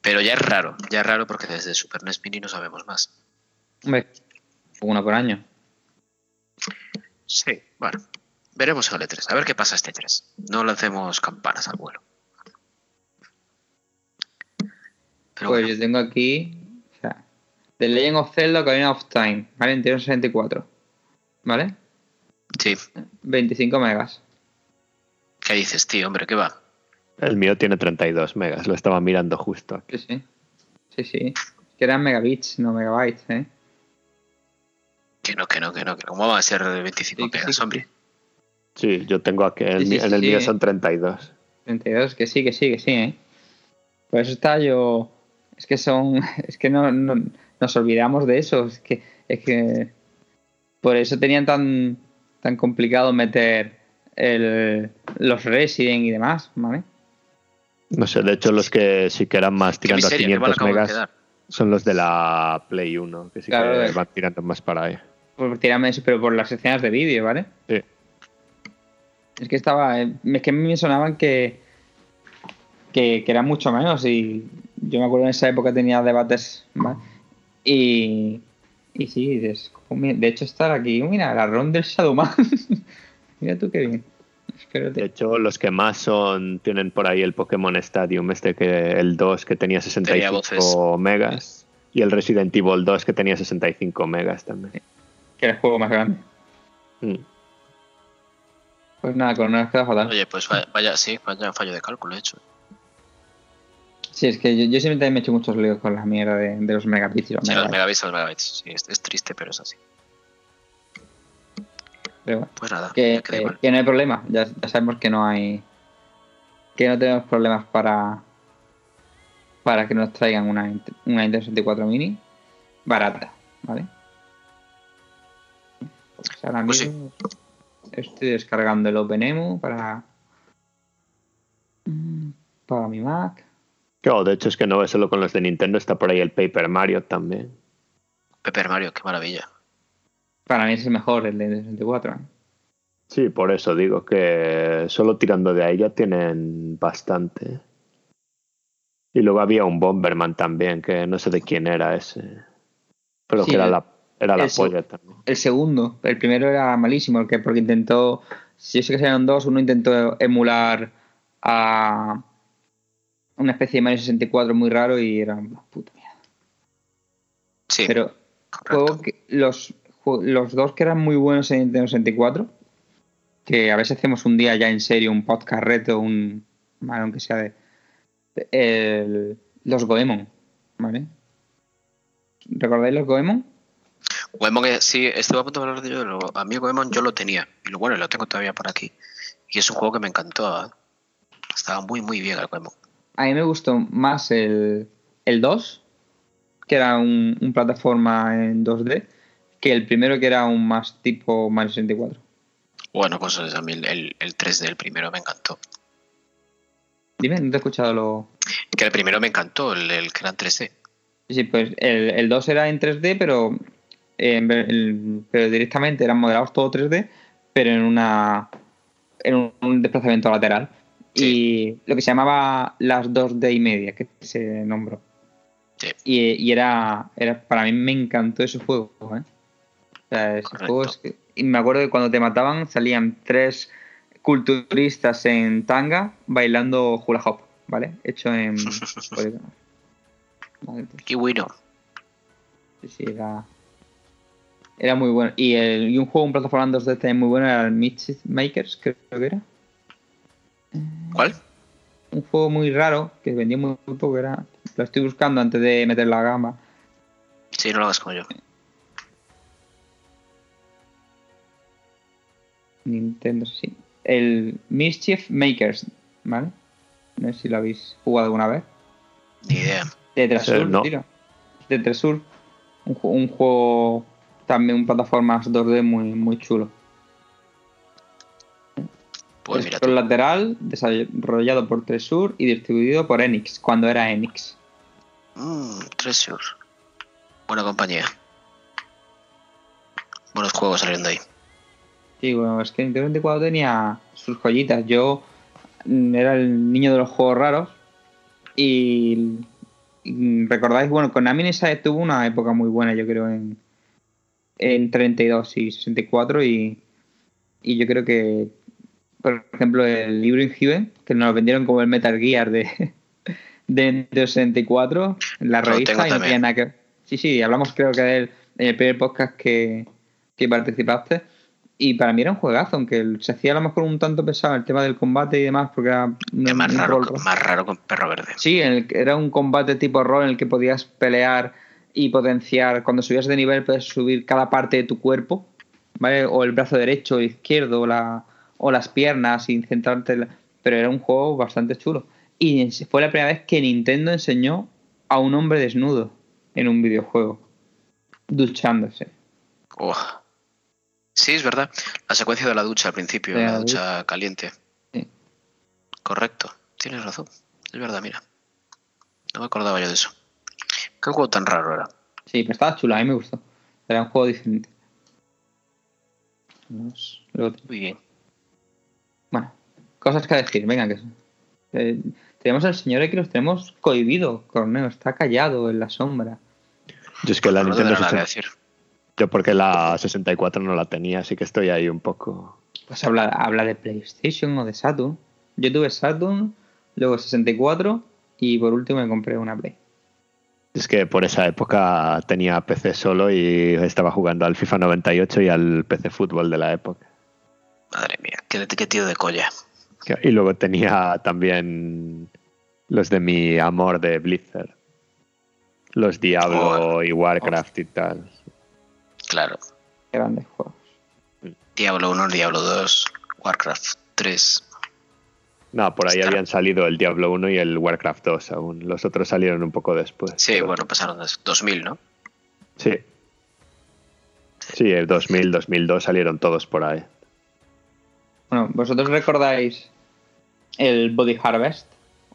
Pero ya es raro, ya es raro porque desde Super NES Mini no sabemos más. Hombre, uno por año. Sí, bueno. Veremos el E3. A ver qué pasa este 3. No lancemos campanas al vuelo. Pero Pues bueno, yo tengo aquí. O sea, The Legend of Zelda Ocarina of Time, ¿vale? Nintendo 64. ¿Vale? Sí. 25 megas. ¿Qué dices, tío? Hombre, ¿qué va? El mío tiene 32 megas, lo estaba mirando justo aquí. Sí, sí. Sí, sí. Que eran megabits, no megabytes, ¿eh? Que no, que no, que no. Que ¿Cómo va a ser de 25 Sí, que sí, megas, hombre? Sí, yo tengo aquí, en, Sí, sí, mi- en sí, el sí, mío eh. son 32. 32, que sí, que sí, que sí, ¿eh? Por eso está yo. Es que son. Es que no, no- nos olvidamos de eso. Es que. Es que. Por eso tenían tan. Tan complicado meter el, los Resident y demás, ¿vale? No sé, de hecho los que sí que eran más tirando a miseria, qué mal 500 acabo de megas son los de la Play 1, que sí Claro, que de- van tirando más para ahí. Por tirarme eso, pero por las escenas de vídeo, ¿vale? Sí. Es que estaba. eh, Es que a mí me sonaban que. Que, que eran mucho menos. Y yo me acuerdo en esa época tenía debates. ¿vale? Y. Y sí, dices, "Oh, mira, de hecho, estar aquí. Mira, la ronda del Shadowman. mira tú qué bien. De hecho, los que más son tienen por ahí el Pokémon Stadium, este que el 2 que tenía 65 voces. megas y el Resident Evil 2 que tenía 65 megas también. Que era el juego más grande. Mm. Pues nada, con nos queda fatal. Oye, pues vaya, vaya, sí, vaya fallo de cálculo hecho. Sí, es que yo, yo siempre también me he hecho muchos líos con la mierda de, de los megabits y los Sí, los megabytes. megabits, los. Sí, es, es triste, pero es así. Pero bueno, Pues nada, que, no hay problema. Ya, ya sabemos que no hay. Que no tenemos problemas para. Para que nos traigan una, una Nintendo 64 Mini barata, ¿vale? Pues ahora Pues sí. mismo estoy descargando el OpenEMU para. Para mi Mac. Claro, de hecho es que no es solo con los de Nintendo, está por ahí el Paper Mario también. Paper Mario, qué maravilla. Para mí es el mejor, el de 64. ¿eh? Sí, por eso digo que solo tirando de ahí ya tienen bastante. Y luego había un Bomberman también, que no sé de quién era ese. Pero Sí, que era el- la, era la polla también. El segundo, el primero era malísimo, porque intentó, si yo sé que salieron dos, uno intentó emular a una especie de Mario 64 muy raro y era una puta mierda. Sí, Pero juego que, los, los dos que eran muy buenos en Nintendo 64, que a si hacemos un día ya en serio un podcast reto, un, bueno, aunque sea de, el- los Goemon, ¿vale? ¿Recordáis los Goemon? Goemon, sí, estuve a punto de hablar de ello. lo- A mí Goemon yo lo tenía. Y lo bueno, lo tengo todavía por aquí. Y es un juego que me encantó. ¿eh? Estaba muy, muy bien el Goemon. A mí me gustó más el, el 2, que era un, un plataforma en 2D, que el primero que era un más tipo Mario 64. Bueno, pues a mí el, el, el 3D, el primero me encantó. Dime, no te he escuchado lo... Que el primero me encantó, el, el que era en 3D. Sí, pues el, el 2 era en 3D, pero, eh, pero directamente eran modelados todo 3D, pero en una en un, un desplazamiento lateral. Y lo que se llamaba las 2D y media, que se nombró. Sí. Y, y era, era, para mí me encantó ese juego, ¿eh? O sea, ese juego es que- y me acuerdo que cuando te mataban salían tres culturistas en tanga bailando hula hop, ¿vale? Hecho en Qué bueno. sí, sí, era, era muy bueno. Y, el, y un juego, un plataforma en 2D también muy bueno era el Mischief Makers, creo que era. ¿Cuál? Un juego muy raro que vendía muy, poco, era... Lo estoy buscando antes de meter la gama. Sí, no lo hagas como yo. Nintendo, sí. El Mischief Makers, ¿vale? No sé si lo habéis jugado alguna vez. Ni idea. De Tresur, no. tío. De Tresur. Un, un juego también, un plataformas 2D muy, muy chulo. Pues Es mira lateral, desarrollado por Tresur y distribuido por Enix, cuando era Enix. Mmm, Treasure. Buena compañía. Buenos juegos salieron de ahí. Sí, bueno, es que Nintendo 24 tenía sus joyitas. Yo mm, era el niño de los juegos raros. Y, y recordáis, bueno, Konami esa tuvo una época muy buena, yo creo, en, en 32 y 64. Y, y yo creo que, por ejemplo, el libro Inhibe, que nos lo vendieron como el Metal Gear de, de Nintendo 64, en la Lo revista, y no tenía nada que. Sí, sí, hablamos creo que de él en el primer podcast que, que participaste. Y para mí era un juegazo, aunque se hacía a lo mejor un tanto pesado el tema del combate y demás, porque era un, más un raro, más raro con perro verde. Sí, en el que era un combate tipo rol en el que podías pelear y potenciar. Cuando subías de nivel, puedes subir cada parte de tu cuerpo, ¿vale? O el brazo derecho, el izquierdo, o, la, o las piernas, y centrarte. en la- Pero era un juego bastante chulo. Y fue la primera vez que Nintendo enseñó a un hombre desnudo en un videojuego, duchándose. Oh. Sí, es verdad. La secuencia de la ducha al principio, la la ducha caliente. Sí. Correcto. Tienes razón. Es verdad, mira. No me acordaba yo de eso. Qué juego tan raro era. Sí, pero estaba chulo, a mí me gustó. Era un juego diferente. Muy bien. Bueno, cosas que decir, venga, que eh, tenemos al señor que los tenemos cohibido, Corneo, está callado en la sombra. Yo es que la No Nintendo tendrá nada que 60 decir. Yo porque la 64 no la tenía, así que estoy ahí un poco... Pues habla, habla de PlayStation o de Saturn. Yo tuve Saturn, luego 64 y por último me compré una Play. Es que por esa época tenía PC solo y estaba jugando al FIFA 98 y al PC Fútbol de la época. Madre mía, qué, qué tío de colla. Y luego tenía también los de mi amor de Blizzard. Los Diablo Oh. y Warcraft y tal. Claro. Grandes juegos. Diablo 1, Diablo 2, Warcraft 3. No, por ahí Claro. habían salido el Diablo 1 y el Warcraft 2 aún. Los otros salieron un poco después. Sí, pero- bueno, pasaron de 2000, ¿no? Sí. Sí, el 2000, 2002 salieron todos por ahí. Bueno, ¿vosotros recordáis el Body Harvest?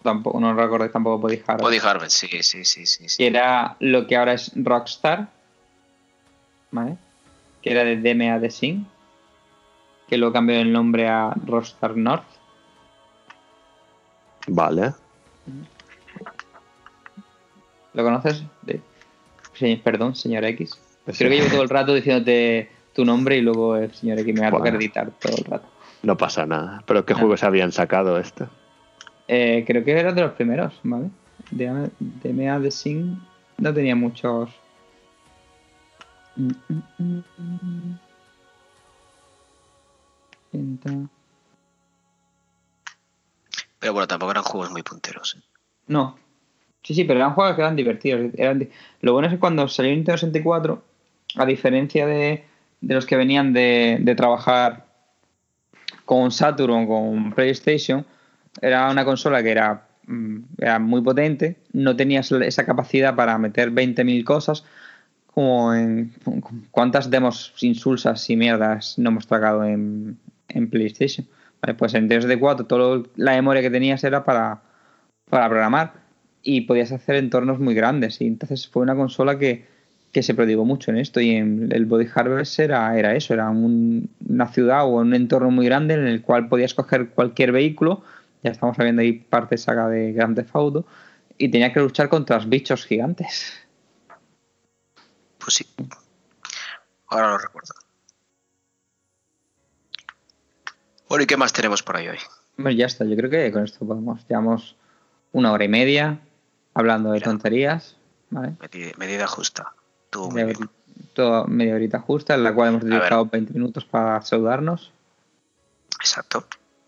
Tampoco, no recordáis tampoco Body Harvest. Body Harvest, sí, sí, sí, sí. era lo que ahora es Rockstar, ¿vale? Que era de DMA de Sing, que lo cambió el nombre a Rockstar North. Vale. ¿Lo conoces? Sí, perdón, señor X. Creo que llevo todo el rato diciéndote tu nombre y luego el señor X me va a tocar editar todo el rato. No pasa nada. ¿Pero qué Ah. juegos habían sacado esto? Eh, creo que era de los primeros, ¿vale? DMA DMA de Sing no tenía muchos. Pero bueno, tampoco eran juegos muy punteros. ¿eh? No. Sí, sí, pero eran juegos que eran divertidos. Eran di- Lo bueno es que cuando salió Nintendo 64, a diferencia de, de los que venían de, de trabajar con Saturn con PlayStation, era una consola que era, mm, era muy potente, no tenías esa capacidad para meter 20.000 cosas, como en cuántas demos insulsas y mierdas no hemos tragado en, en PlayStation. Vale, pues en Nintendo 64 toda la memoria que tenías era para, para programar y podías hacer entornos muy grandes y entonces fue una consola que, que se prodigó mucho en esto y en el Body Harvest era, era eso, era un- una ciudad o un entorno muy grande en el cual podías coger cualquier vehículo, ya estamos viendo ahí parte saga de Grand Theft Auto y tenía que luchar contra los bichos gigantes. Pues sí. Ahora lo recuerdo. Bueno, ¿y qué más tenemos por ahí hoy? Pues ya está, yo creo que con esto podemos, llevamos una hora y media hablando de tonterías, Medida justa. Media, todo- media horita justa, en la cual hemos dedicado 20 minutos para saludarnos. Exacto.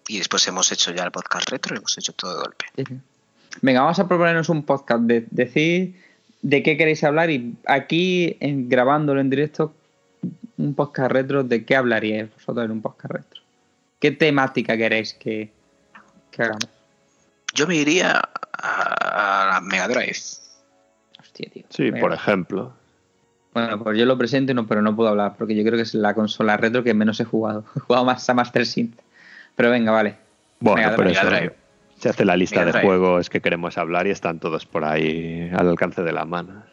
Y después hemos hecho ya el podcast retro y hemos hecho todo de golpe. Sí, sí. Venga, vamos a proponernos un podcast. De, decir de qué queréis hablar y aquí, en, grabándolo en directo, un podcast retro, ¿de qué hablaríais vosotros en un podcast retro? ¿Qué temática queréis que, que hagamos? Yo me iría a, a la Mega Drive. Hostia, tío. Sí, por ejemplo. Bueno, pues yo lo presento, no, pero no puedo hablar porque yo creo que es la consola retro que menos he jugado. He jugado más a Master Synth. Pero venga, vale. Bueno, Mega pero Drive. eso, se hace la lista de juegos que queremos hablar y están todos por ahí al alcance de la mano.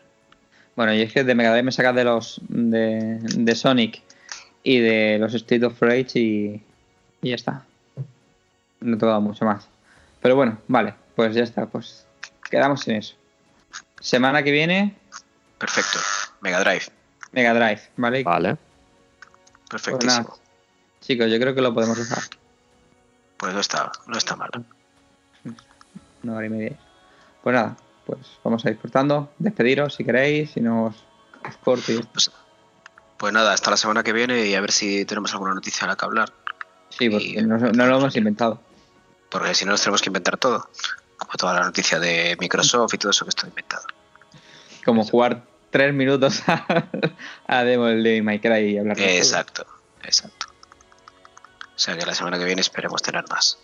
Bueno, y es que de Mega Drive me sacas de los de, de Sonic y de los Street of Rage y, y ya está. No he tocado mucho más. Pero bueno, vale, pues ya está, pues quedamos en eso. Semana que viene, Perfecto. Mega Drive. Mega Drive, ¿vale? Vale. Perfectísimo. Pues Chicos, yo creo que lo podemos dejar. Pues no está, no está mal. Una hora y media. Pues nada, pues vamos a ir cortando. Despediros si queréis, si no os, os corto y. Pues, pues nada, hasta la semana que viene y a ver si tenemos alguna noticia a la que hablar. Sí, porque Y- no, no lo hemos inventado. Porque si no nos tenemos que inventar todo. Como toda la noticia de Microsoft y todo eso que está inventado. Como jugar tres minutos a, a demo del de My Cry y hablar de todo. Exacto, exacto. O sea que la semana que viene esperemos tener más.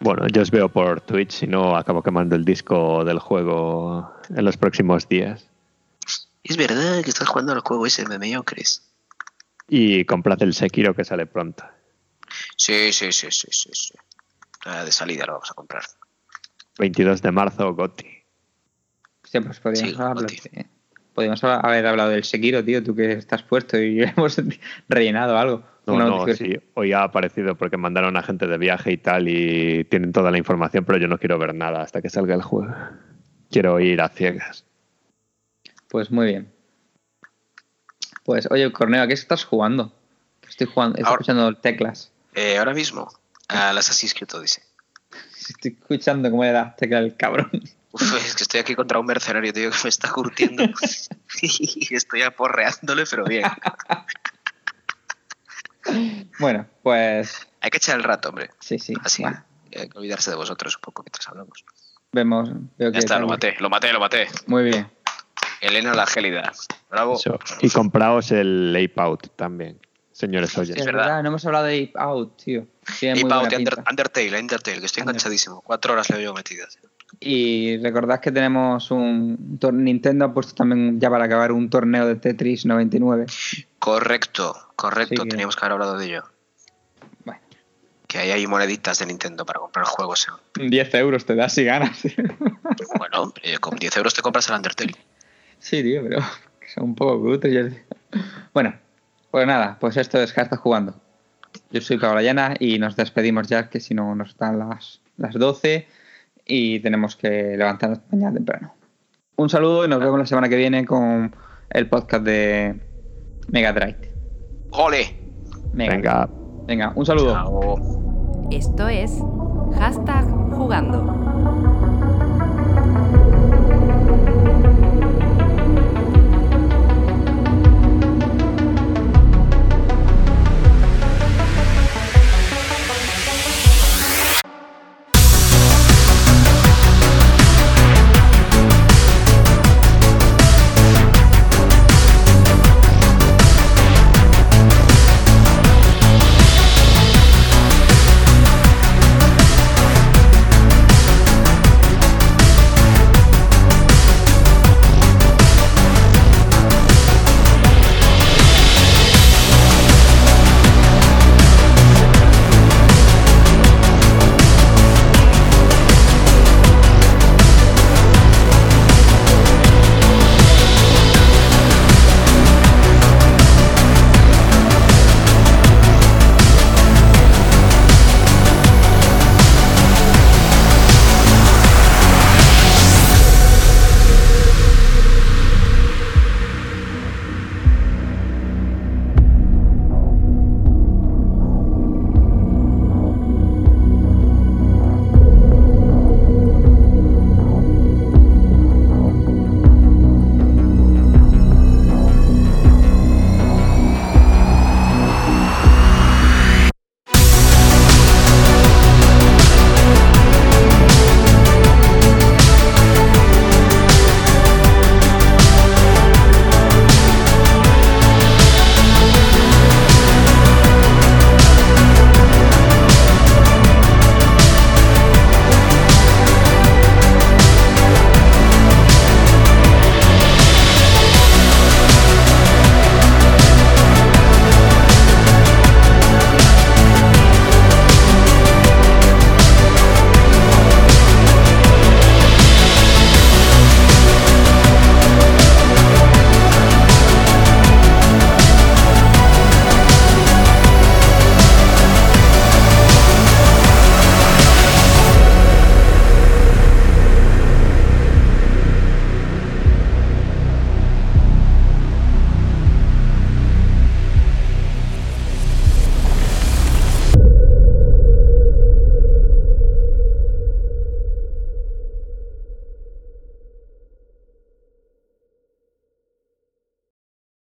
Bueno, yo os veo por Twitch, si no acabo quemando el disco del juego en los próximos días. Es verdad que estás jugando al juego ese de Mediocres. Y comprad el Sekiro que sale pronto. Sí, sí, sí, sí, sí, sí. Ah, De salida lo vamos a comprar. 22 de marzo, Gotti. Hostia, pues podríamos, Sí, hablar Goti. de- podríamos haber hablado del Sekiro, tío, tú que estás puesto y hemos rellenado algo. No, no, sí, hoy ha aparecido porque mandaron a gente de viaje y tal y tienen toda la información, pero yo no quiero ver nada hasta que salga el juego. Quiero ir a ciegas. Pues muy bien. Pues, oye, Corneo, ¿a qué estás jugando? Estoy jugando, estoy Ahora- escuchando teclas. Eh, ahora mismo, al Assassin's Creed Odyssey. Estoy escuchando cómo le das tecla al cabrón. Uf, es que estoy aquí contra un mercenario, tío, que me está curtiendo. y estoy aporreándole, pero bien. Bueno, pues Hay que echar el rato, hombre. sí, sí. Así. bueno, Hay que olvidarse de vosotros un poco mientras hablamos. vemos. Veo Ya que está, lo maté, lo maté, lo maté. Muy bien. Elena la gélida. Bravo. Eso. Y compraos el Ape Out también, señores oyes. es verdad. no hemos hablado de Ape Out, tío. Tiene muy buena Under- pinta. Undertale, Undertale, que estoy enganchadísimo. Cuatro horas le veo metidas. Y recordad que tenemos un Nintendo ha puesto también ya para acabar un torneo de Tetris 99. Correcto, correcto, Sí teníamos que haber hablado de ello. Bueno, Que ahí hay moneditas de Nintendo para comprar juegos. ¿eh? 10 euros te das si ganas. Bueno, eh, con 10 euros te compras el Undertale. sí, tío, pero son un poco cutres. Bueno, pues nada, pues esto es Hashtag Jugando. Yo soy Paola Llana y nos despedimos ya, que si no nos están las, las 12 y tenemos que levantarnos mañana temprano. Un saludo y nos vemos la semana que viene con el podcast de Mega Drive. ¡Ole! Mega. Venga. Venga, un saludo. Chao. Esto es hashtag jugando.